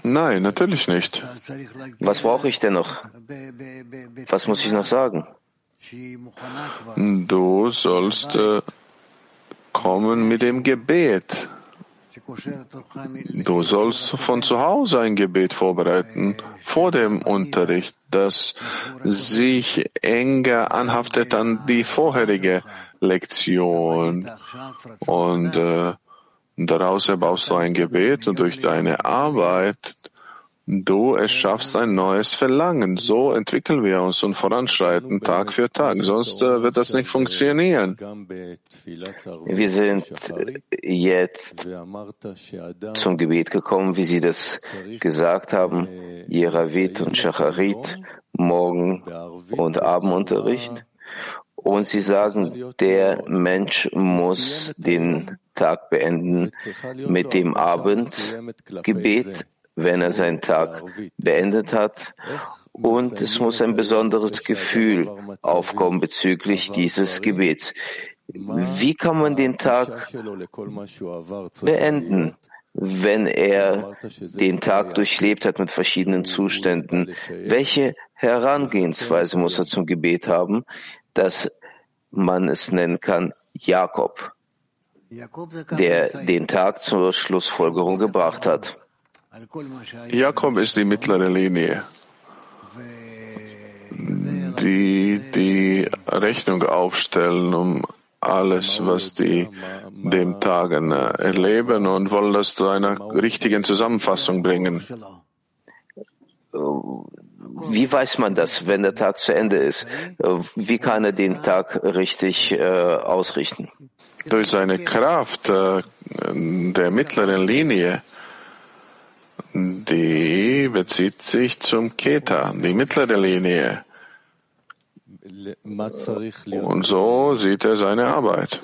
Nein, natürlich nicht. was brauche ich denn noch? Was muss ich noch sagen? Du sollst äh, kommen mit dem Gebet, Du sollst von zu Hause ein Gebet vorbereiten, vor dem Unterricht, das sich enger anhaftet an die vorherige Lektion. Und äh, daraus erbaust du ein Gebet und durch deine Arbeit Du erschaffst ein neues Verlangen. So entwickeln wir uns und voranschreiten Tag für Tag. Sonst äh, wird das nicht funktionieren. Wir sind jetzt zum Gebet gekommen, wie Sie das gesagt haben, Jeravit und Shacharit, Morgen- und Abendunterricht. Und Sie sagen, der Mensch muss den Tag beenden mit dem Abendgebet wenn er seinen Tag beendet hat. Und es muss ein besonderes Gefühl aufkommen bezüglich dieses Gebets. Wie kann man den Tag beenden, wenn er den Tag durchlebt hat mit verschiedenen Zuständen? Welche Herangehensweise muss er zum Gebet haben, dass man es nennen kann Jakob, der den Tag zur Schlussfolgerung gebracht hat? Jakob ist die mittlere Linie, die die Rechnung aufstellen um alles, was die dem Tagen erleben und wollen das zu einer richtigen Zusammenfassung bringen. Wie weiß man das, wenn der Tag zu Ende ist? Wie kann er den Tag richtig äh, ausrichten? Durch seine Kraft äh, der mittleren Linie die bezieht sich zum Keta, die mittlere Linie. Und so sieht er seine Arbeit.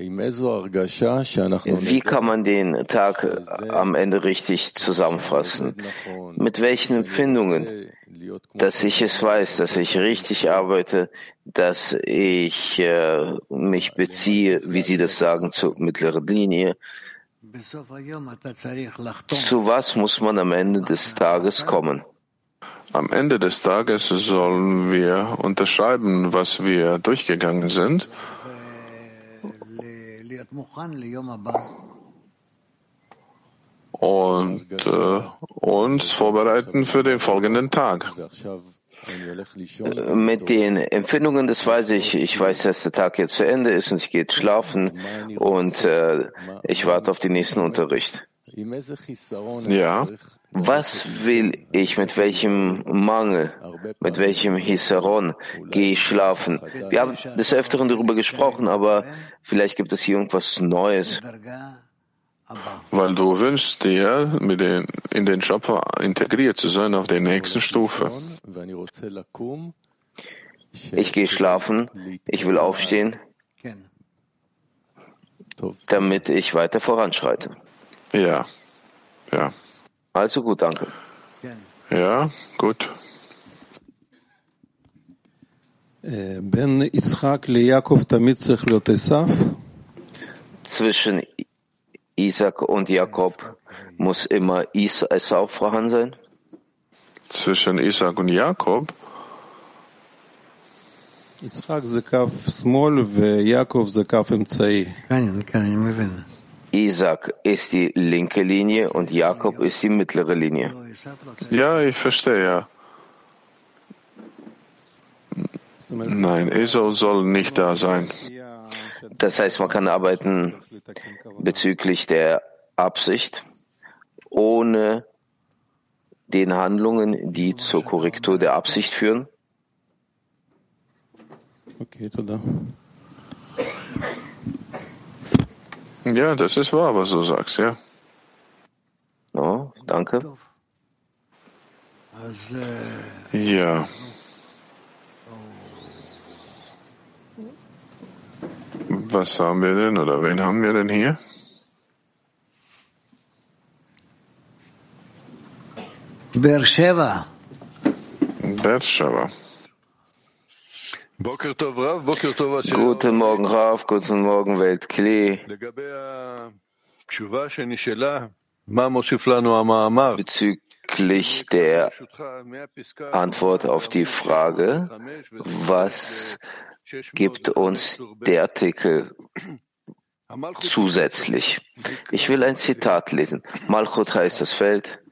Wie kann man den Tag am Ende richtig zusammenfassen? Mit welchen Empfindungen? Dass ich es weiß, dass ich richtig arbeite, dass ich äh, mich beziehe, wie Sie das sagen, zur mittleren Linie, zu was muss man am Ende des Tages kommen? Am Ende des Tages sollen wir unterschreiben, was wir durchgegangen sind und äh, uns vorbereiten für den folgenden Tag. Mit den Empfindungen, das weiß ich. Ich weiß, dass der Tag jetzt zu Ende ist und ich gehe schlafen und äh, ich warte auf den nächsten Unterricht. Ja. Was will ich, mit welchem Mangel, mit welchem Hisaron gehe ich schlafen? Wir haben des Öfteren darüber gesprochen, aber vielleicht gibt es hier irgendwas Neues. Weil du wünschst dir, mit den, in den Schöpfer integriert zu sein auf der nächsten Stufe. Ich gehe schlafen, ich will aufstehen, damit ich weiter voranschreite. Ja, ja. Also gut, danke. Ja, gut. Äh, Zwischen Isaac und Jakob muss immer Esau vorhanden sein? Zwischen Isaac und Jakob? Isaac ist zekaf small Jakob ist zekaf emtzai. Kein, kein, ich Isaac ist die linke Linie und Jakob ist die mittlere Linie. Ja, ich verstehe, ja. Nein, Esau soll nicht da sein. Das heißt, man kann arbeiten bezüglich der Absicht, ohne den Handlungen, die zur Korrektur der Absicht führen. Okay, toda. Ja, das ist wahr, was du sagst, ja. Oh, danke. Ja. Was haben wir denn oder wen haben wir denn hier? Beersheba. Beersheba. Guten Morgen, Raf. Guten Morgen, Weltklee. Bezüglich der Antwort auf die Frage, was gibt uns der Artikel zusätzlich. Ich will ein Zitat lesen. Malchut heißt das Feld.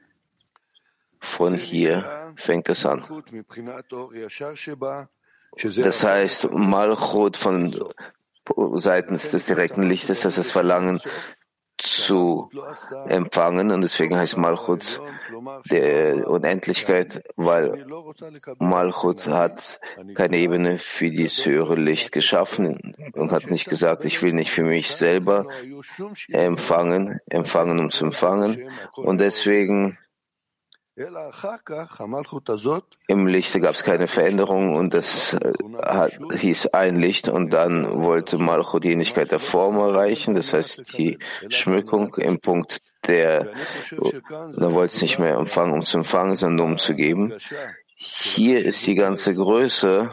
Von hier fängt es an. Das heißt, Malchut von seitens des direkten Lichtes, das ist Verlangen zu empfangen und deswegen heißt Malchut der Unendlichkeit, weil Malchut hat keine Ebene für dieses höhere Licht geschaffen und hat nicht gesagt, ich will nicht für mich selber empfangen, empfangen um zu empfangen. Und deswegen im Lichte gab es keine Veränderung und das äh, hieß ein Licht und dann wollte Malchut die Ähnlichkeit der Form erreichen, das heißt die Schmückung im Punkt der, da wollte es nicht mehr empfangen, um zu empfangen, sondern um zu geben. Hier ist die ganze Größe,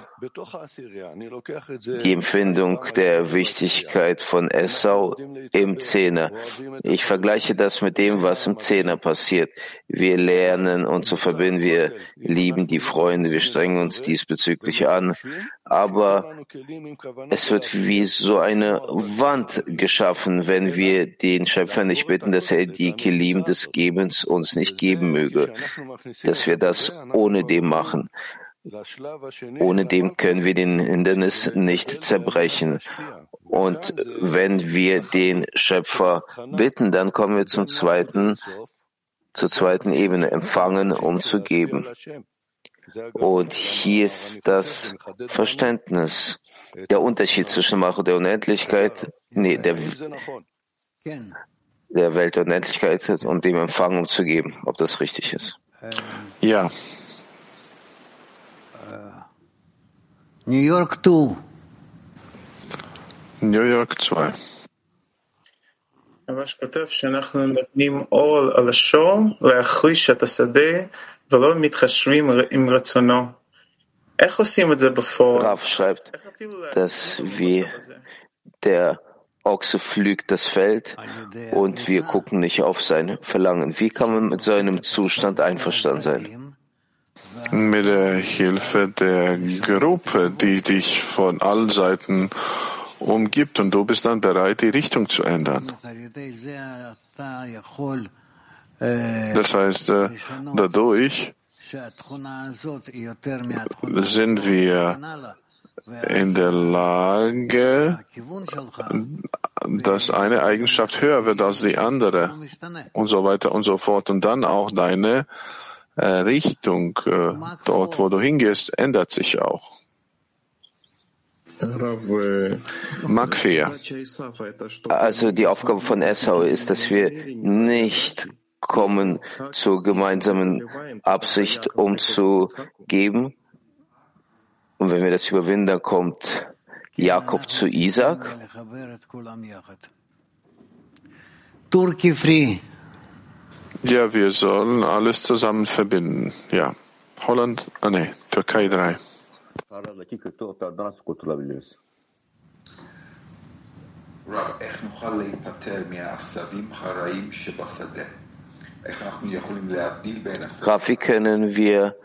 die Empfindung der Wichtigkeit von Essau im Zehner. Ich vergleiche das mit dem, was im Zehner passiert. Wir lernen uns zu verbinden, wir lieben die Freunde, wir strengen uns diesbezüglich an, aber es wird wie so eine Wand geschaffen, wenn wir den Schöpfer nicht bitten, dass er die Kilim des Gebens uns nicht geben möge, dass wir das ohne dem machen. Ohne dem können wir den Hindernis nicht zerbrechen. Und wenn wir den Schöpfer bitten, dann kommen wir zum zweiten, zur zweiten Ebene, empfangen, um zu geben. Und hier ist das Verständnis, der Unterschied zwischen Macho der Unendlichkeit, nee, der, der Welt der Unendlichkeit und dem Empfangen, um zu geben, ob das richtig ist. Ja. New York 2. New York 2. ממש כותב שאנחנו נותנים אור על השור להחריש את השדה ולא מתחשבים עם רצונו. איך עושים את זה בפועל? Rav schreibt, dass wir der Ochse pflügt das Feld und wir gucken nicht auf sein Verlangen. Wie kann man mit so einem Zustand einverstanden sein? Mit der Hilfe der Gruppe, die dich von allen Seiten umgibt und du bist dann bereit, die Richtung zu ändern. Das heißt, äh, dadurch sind wir in der Lage, dass eine Eigenschaft höher wird als die andere und so weiter und so fort. Und dann auch deine Richtung, äh, dort wo du hingehst, ändert sich auch. Makfir. Also die Aufgabe von Essau ist, dass wir nicht kommen zur gemeinsamen Absicht, um zu geben. Und wenn wir das überwinden, dann kommt Jakob zu Isaac. Turkey free. Ja, wir sollen alles zusammen verbinden. Ja. Holland, ah nee, Türkei 3. איך נוכל להיפטר מהעשבים הרעים שבשדה? איך אנחנו יכולים להבדיל בין עשבים Rav, wie können wir,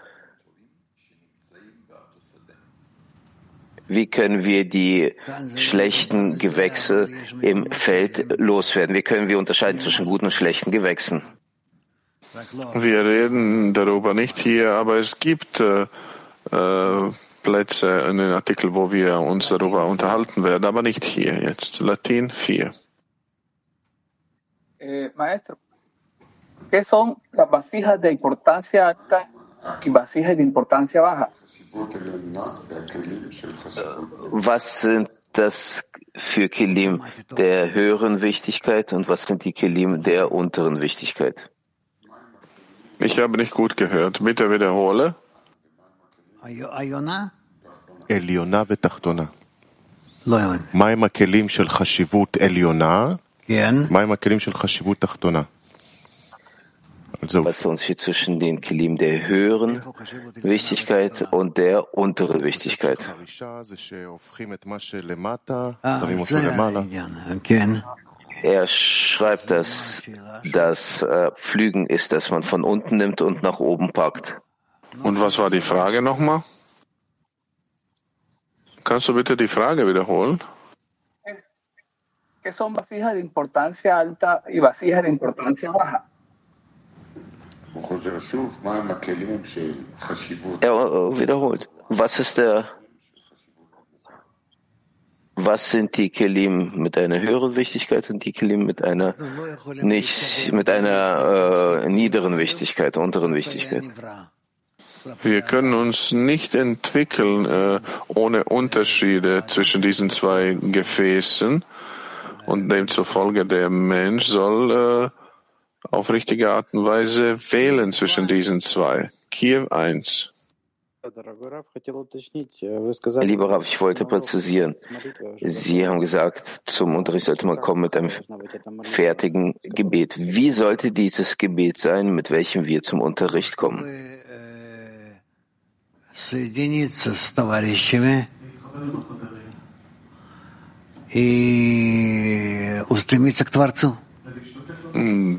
wie können wir die schlechten Gewächse im Feld loswerden? Wie können wir unterscheiden zwischen guten und schlechten Gewächsen? Wir reden darüber nicht hier, aber es gibt äh, äh, Plätze in den Artikel, wo wir uns darüber unterhalten werden, aber nicht hier jetzt. Latin 4. Eh, maestro, ¿qué son las vasijas de importancia alta y vasijas de importancia baja? Was sind das für Kilim der höheren Wichtigkeit und was sind die Kilim der unteren Wichtigkeit? Ich habe nicht gut gehört. Bitte wiederhole. היונה? עליונה ותחתונה. לא הבנתי. מהם הכלים של חשיבות עליונה? כן. מהם הכלים של חשיבות תחתונה? Also, Was ist der Unterschied zwischen den Kilim der höheren Wichtigkeit und der unteren Wichtigkeit? חרישה er schreibt, dass das Pflügen äh, ist, dass man von unten nimmt und nach oben packt. Und was war die Frage nochmal? Kannst du bitte die Frage wiederholen? Er äh, wiederholt. Was ist der was sind die Kelim mit einer höheren Wichtigkeit und die Kelim mit einer nicht, mit einer äh, niederen Wichtigkeit, unteren Wichtigkeit? Wir können uns nicht entwickeln äh, ohne Unterschiede zwischen diesen zwei Gefäßen und demzufolge der Mensch soll äh, auf richtige Art und Weise wählen zwischen diesen zwei. Kiew 1. Lieber Rav, ich wollte präzisieren. Sie haben gesagt, zum Unterricht sollte man kommen mit einem fertigen Gebet. Wie sollte dieses Gebet sein, mit welchem wir zum Unterricht kommen?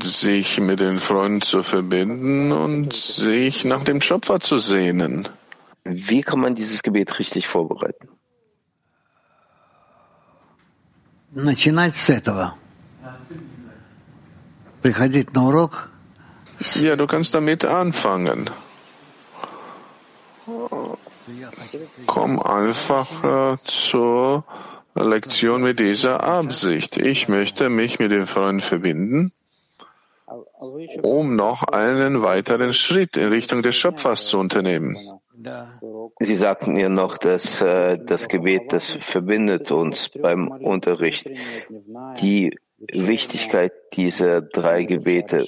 sich mit den Freunden zu verbinden und sich nach dem Schöpfer zu sehnen. Wie kann man dieses Gebet richtig vorbereiten? Начинать с этого. Приходить на урок. Ja, du kannst damit anfangen. Komm einfach äh, zur Lektion mit dieser Absicht. Ich möchte mich mit den Freunden verbinden, um noch einen weiteren Schritt in Richtung des Schöpfers zu unternehmen. Sie sagten mir noch, dass äh, das Gebet, das verbindet uns beim Unterricht. Die Wichtigkeit dieser drei Gebete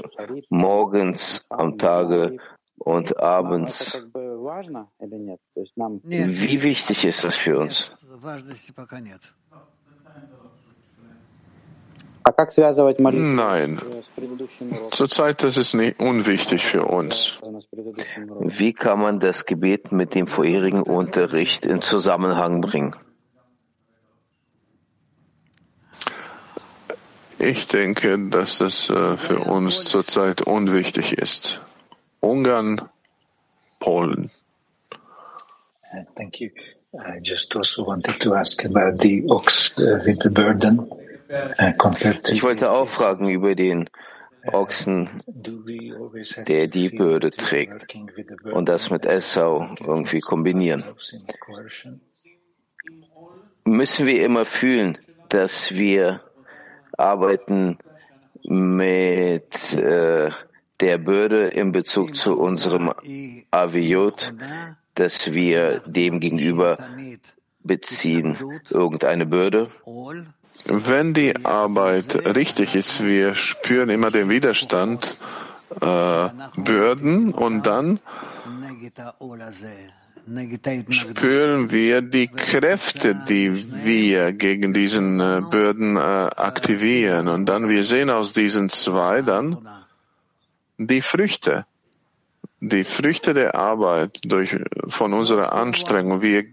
morgens, am Tage und abends. Wie wichtig ist das für uns? Nein, zurzeit ist es nicht unwichtig für uns. Wie kann man das Gebet mit dem vorherigen Unterricht in Zusammenhang bringen? Ich denke, dass das äh, für uns zurzeit unwichtig ist. Ungarn, Polen. Thank you. I just also wanted to ask about the ox uh, with the burden. Ich wollte auch fragen über den Ochsen, der die Bürde trägt und das mit Essau irgendwie kombinieren. Müssen wir immer fühlen, dass wir arbeiten mit äh, der Bürde in Bezug zu unserem Aviot, dass wir dem gegenüber beziehen irgendeine Bürde? Wenn die Arbeit richtig ist, wir spüren immer den Widerstand, äh, Bürden und dann spüren wir die Kräfte, die wir gegen diesen äh, Bürden äh, aktivieren. Und dann wir sehen aus diesen zwei dann die Früchte, die Früchte der Arbeit durch, von unserer Anstrengung. Wir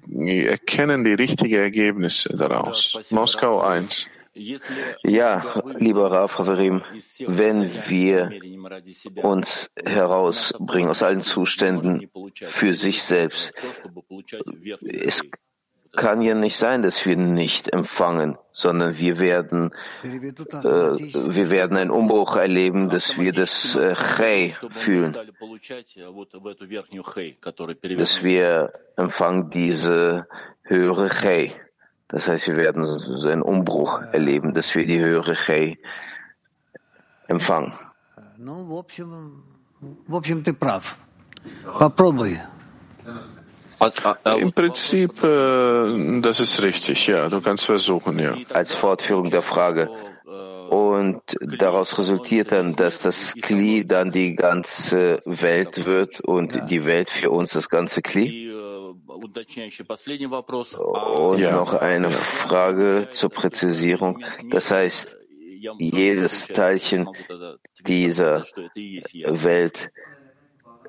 erkennen die richtigen Ergebnisse daraus. Moskau 1. Ja, lieber Rav Haverim, wenn wir uns herausbringen aus allen Zuständen für sich selbst, es kann ja nicht sein, dass wir nicht empfangen, sondern wir werden, äh, wir werden einen Umbruch erleben, dass wir das äh, Chei fühlen, dass wir empfangen diese höhere Chei. Das heißt, wir werden so einen Umbruch erleben, dass wir die höhere Chei empfangen. Im Prinzip, äh, das ist richtig, ja. Du kannst versuchen, ja. Als Fortführung der Frage. Und daraus resultiert dann, dass das Kli dann die ganze Welt wird und die Welt für uns das ganze Kli? Und Ja. noch eine Frage zur Präzisierung. Das heißt, jedes Teilchen dieser Welt,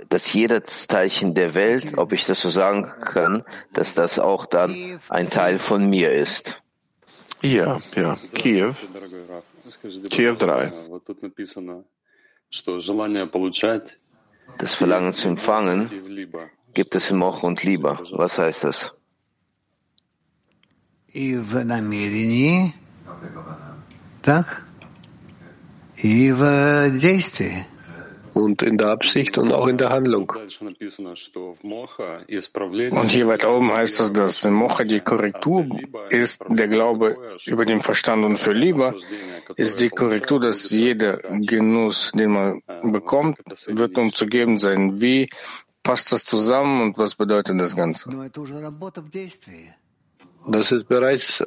dass jedes Teilchen der Welt, ob ich das so sagen kann, dass das auch dann ein Teil von mir ist. Ja, ja, Kiew. Kiew 3. Das Verlangen zu empfangen gibt es im Och und Lieber. Was heißt das? Tag. Und in der Absicht und auch in der Handlung. Und hier weit oben heißt es, dass in Mocha die Korrektur ist der Glaube über den Verstand und für Lieber ist die Korrektur, dass jeder Genuss, den man bekommt, wird um zu geben sein. Wie passt das zusammen und was bedeutet das Ganze? Das ist bereits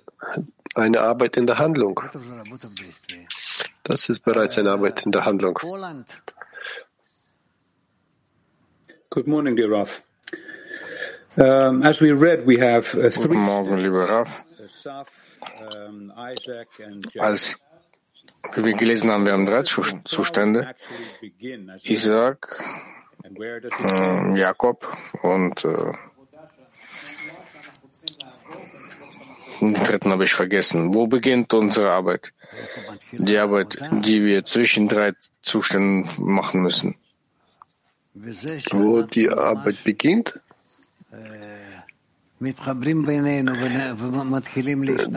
eine Arbeit in der Handlung. Das ist bereits eine Arbeit in der Handlung. Good morning, dear Raf. Um, as we read, we have uh, three Guten Morgen, lieber Raf. and Als wie wir gelesen haben, wir haben drei Zus- Zustände. Isaac, äh, Jakob und äh, den dritten habe ich vergessen. Wo beginnt unsere Arbeit? Die Arbeit, die wir zwischen drei Zuständen machen müssen. Wo die Arbeit beginnt,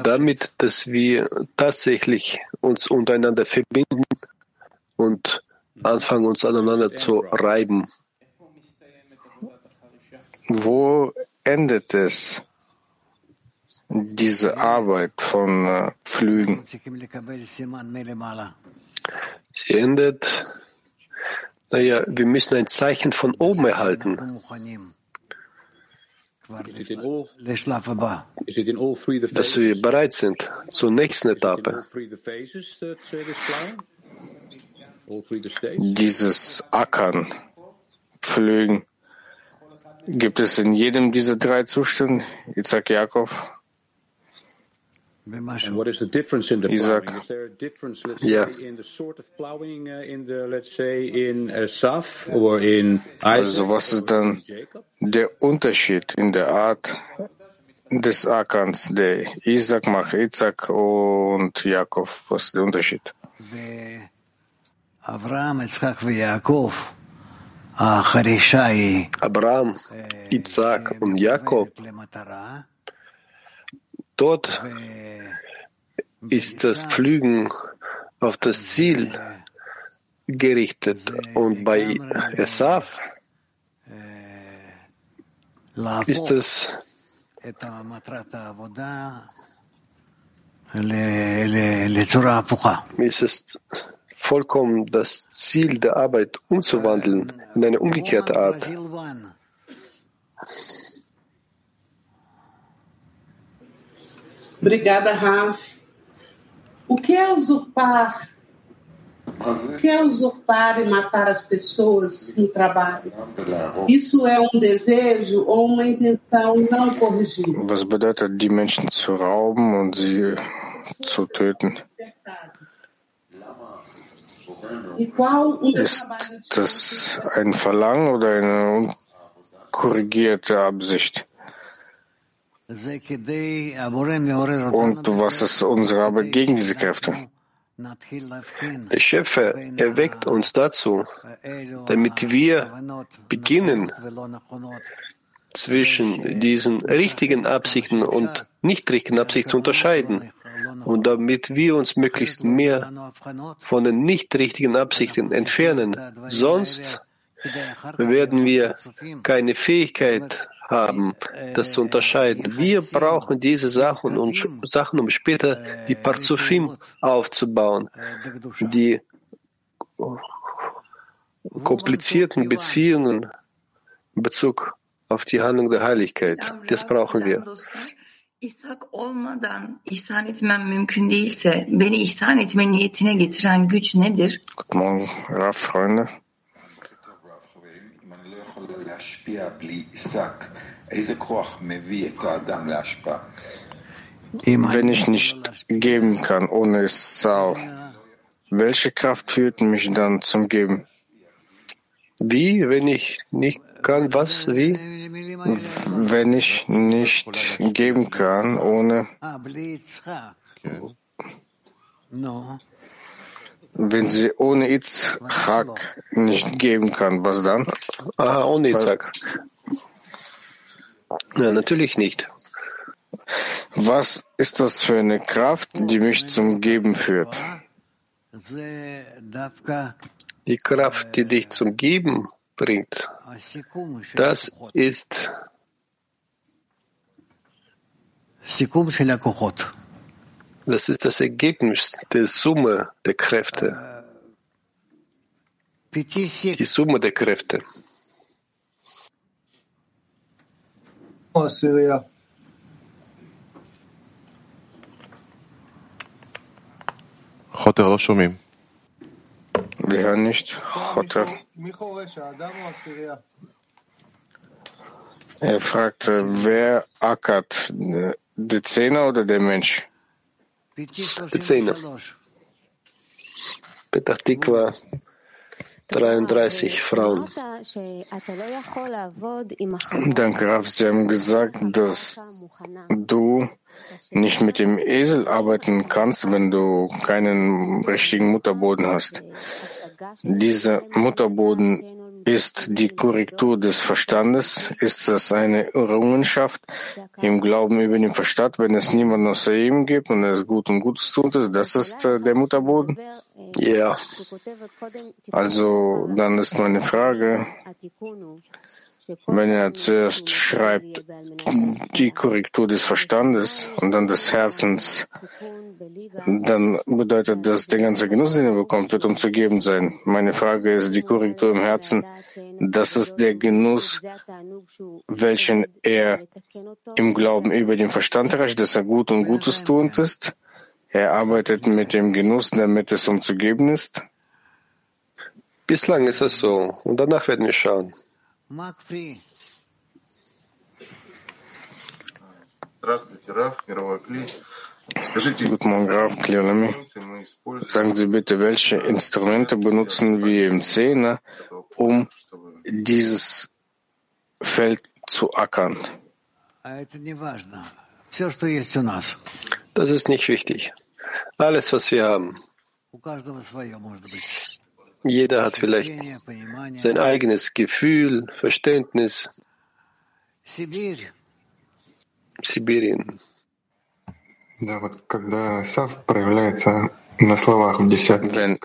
damit, dass wir tatsächlich uns untereinander verbinden und anfangen, uns aneinander zu reiben. Wo endet es, diese Arbeit von äh, Flügen? Sie endet, naja, wir müssen ein Zeichen von oben erhalten. Dass wir bereit sind zur nächsten Etappe. Dieses Ackern, Pflügen, gibt es in jedem dieser drei Zustände? Isaac, Jakob? And what is the difference in the Isaac. Ja. Also was ist dann der Unterschied in der Art des Ackerns, der Isaac macht, Isaac und Jakob? Was ist der Unterschied? Abraham, Isaac und Jakob. Abraham, äh, Isaac und Jakob Dort ist das Pflügen auf das Ziel gerichtet. Und bei Esaf ist es ist es vollkommen das Ziel der Arbeit umzuwandeln in eine umgekehrte Art. Obrigada, Raf. O que é usurpar? O que é usurpar e matar as pessoas no trabalho? Isso é um desejo ou uma intenção não corrigível? Was bedeutet, die Menschen zu rauben und sie zu töten? E qual o meu Ist das ein Verlangen oder eine unkorrigierte Absicht? Und was ist unsere Arbeit gegen diese Kräfte? Der Schöpfer erweckt uns dazu, damit wir beginnen, zwischen diesen richtigen Absichten und nicht richtigen Absichten zu unterscheiden. Und damit wir uns möglichst mehr von den nicht richtigen Absichten entfernen. Sonst werden wir keine Fähigkeit haben, das zu unterscheiden. Wir brauchen diese Sachen, um, Sachen, um später die Parzufim aufzubauen, die komplizierten Beziehungen in Bezug auf die Handlung der Heiligkeit. Das brauchen wir. İshak olmadan ihsan etmem mümkün değilse beni ihsan etme niyetine getiren güç nedir? Guten Morgen, Raff, Freunde. Wenn ich nicht geben kann ohne Sau, welche Kraft führt mich dann zum Geben? Wie, wenn ich nicht kann, was, wie? Wenn ich nicht geben kann ohne. Okay wenn sie ohne Itzhak nicht geben kann, was dann? Ah, ohne Isaac. Ja, natürlich nicht. Was ist das für eine Kraft, die mich zum Geben führt? Die Kraft, die dich zum Geben bringt, das ist das ist das Ergebnis der Summe der Kräfte. Die Summe der Kräfte. חוטר, לא שומעים. Wir hören nicht. Chotter. Er fragte, wer ackert, der Zehner oder der Mensch? Zehner. Petach Tikva, 33 Frauen. Danke, Rav. Sie haben gesagt, dass du nicht mit dem Esel arbeiten kannst, wenn du keinen richtigen Mutterboden hast. Dieser Mutterboden ist die Korrektur des Verstandes? Ist das eine Errungenschaft im Glauben über den Verstand, wenn es niemanden außer ihm gibt und es gut und Gutes tut? Das ist äh, der Mutterboden? Ja. Also dann ist meine Frage, wenn er zuerst schreibt die Korrektur des Verstandes und dann des Herzens, dann bedeutet das, der ganze Genuss, den er bekommt, wird um zu geben sein. Meine Frage ist, die Korrektur im Herzen, das ist der Genuss, welchen er im Glauben über den Verstand erreicht, dass er gut und Gutes tuend ist. Er arbeitet mit dem Genuss, damit es um zu geben ist. Bislang ist es so. Und danach werden wir schauen. Guten Morgen, Graf Kliolami. Sagen Sie bitte, welche Instrumente benutzen wir im Zehner, um dieses Feld zu ackern? Das ist nicht wichtig. Alles, was wir haben. Jeder hat vielleicht sein eigenes Gefühl, Verständnis. Sibirien. Wenn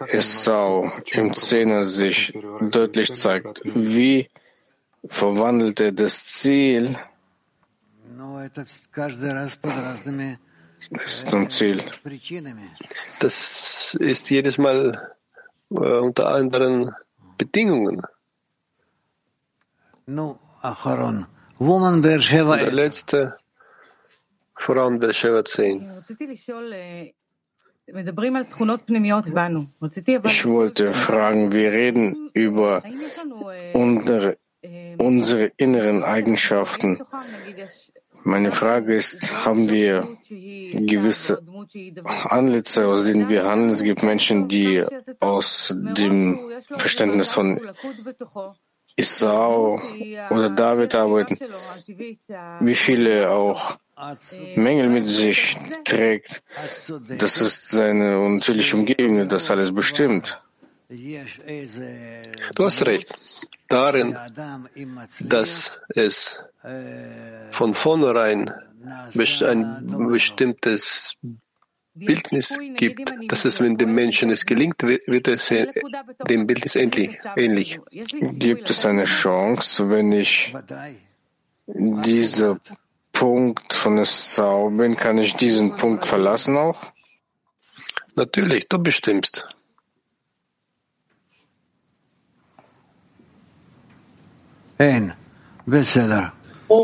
Esau im Zehner sich deutlich zeigt, wie verwandelt er das Ziel zum Ziel? Das ist jedes Mal unter anderen Bedingungen. Und der letzte, Frauen der Sheva 10. Ich wollte fragen, wir reden über unsere, unsere inneren Eigenschaften. Meine Frage ist, haben wir gewisse Anlässe, aus denen wir handeln? Es gibt Menschen, die aus dem Verständnis von Isau oder David arbeiten. Wie viele auch Mängel mit sich trägt, das ist seine natürliche Umgebung, das alles bestimmt. Du hast recht. Darin, dass es von vornherein ein bestimmtes Bildnis gibt, dass es, wenn dem Menschen es gelingt, wird es dem Bildnis ähnlich. ähnlich. Gibt es eine Chance, wenn ich dieser Punkt von Essau bin, kann ich diesen Punkt verlassen auch? Natürlich, du bestimmst.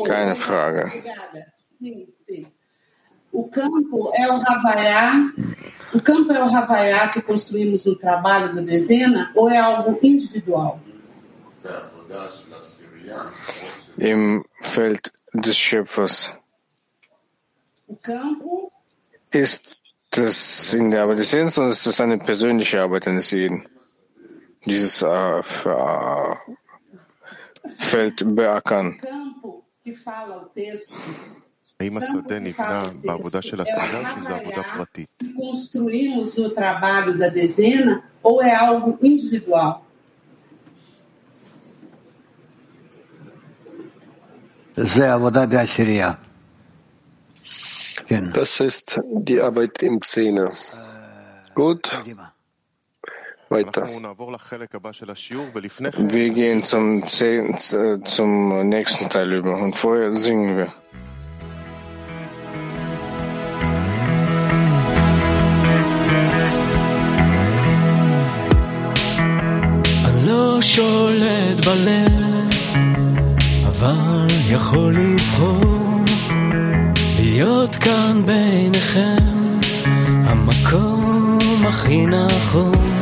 Keine Frage. O campo é o Havaiá, o campo é o Havaiá que construímos no trabalho da dezena ou é algo individual? Im Feld des Schöpfers. O campo Ist das in der Arbeit des Lebens oder ist das eine persönliche Arbeit eines jeden? Dieses äh, für, äh, Feld beackern. campo que fala o texto האם השדה נבנה בעבודה של הסדה או שזו עבודה פרטית? que construímos no trabalho da dezena ou é algo individual? זה עבודה בעשירייה. Das ist die Arbeit im Zehner. Gut. Weiter. Wir gehen zum, Zehn, zum nächsten Teil über und vorher singen wir. לא שולט בלב, אבל יכול לבחור להיות כאן ביניכם, המקום הכי נכון.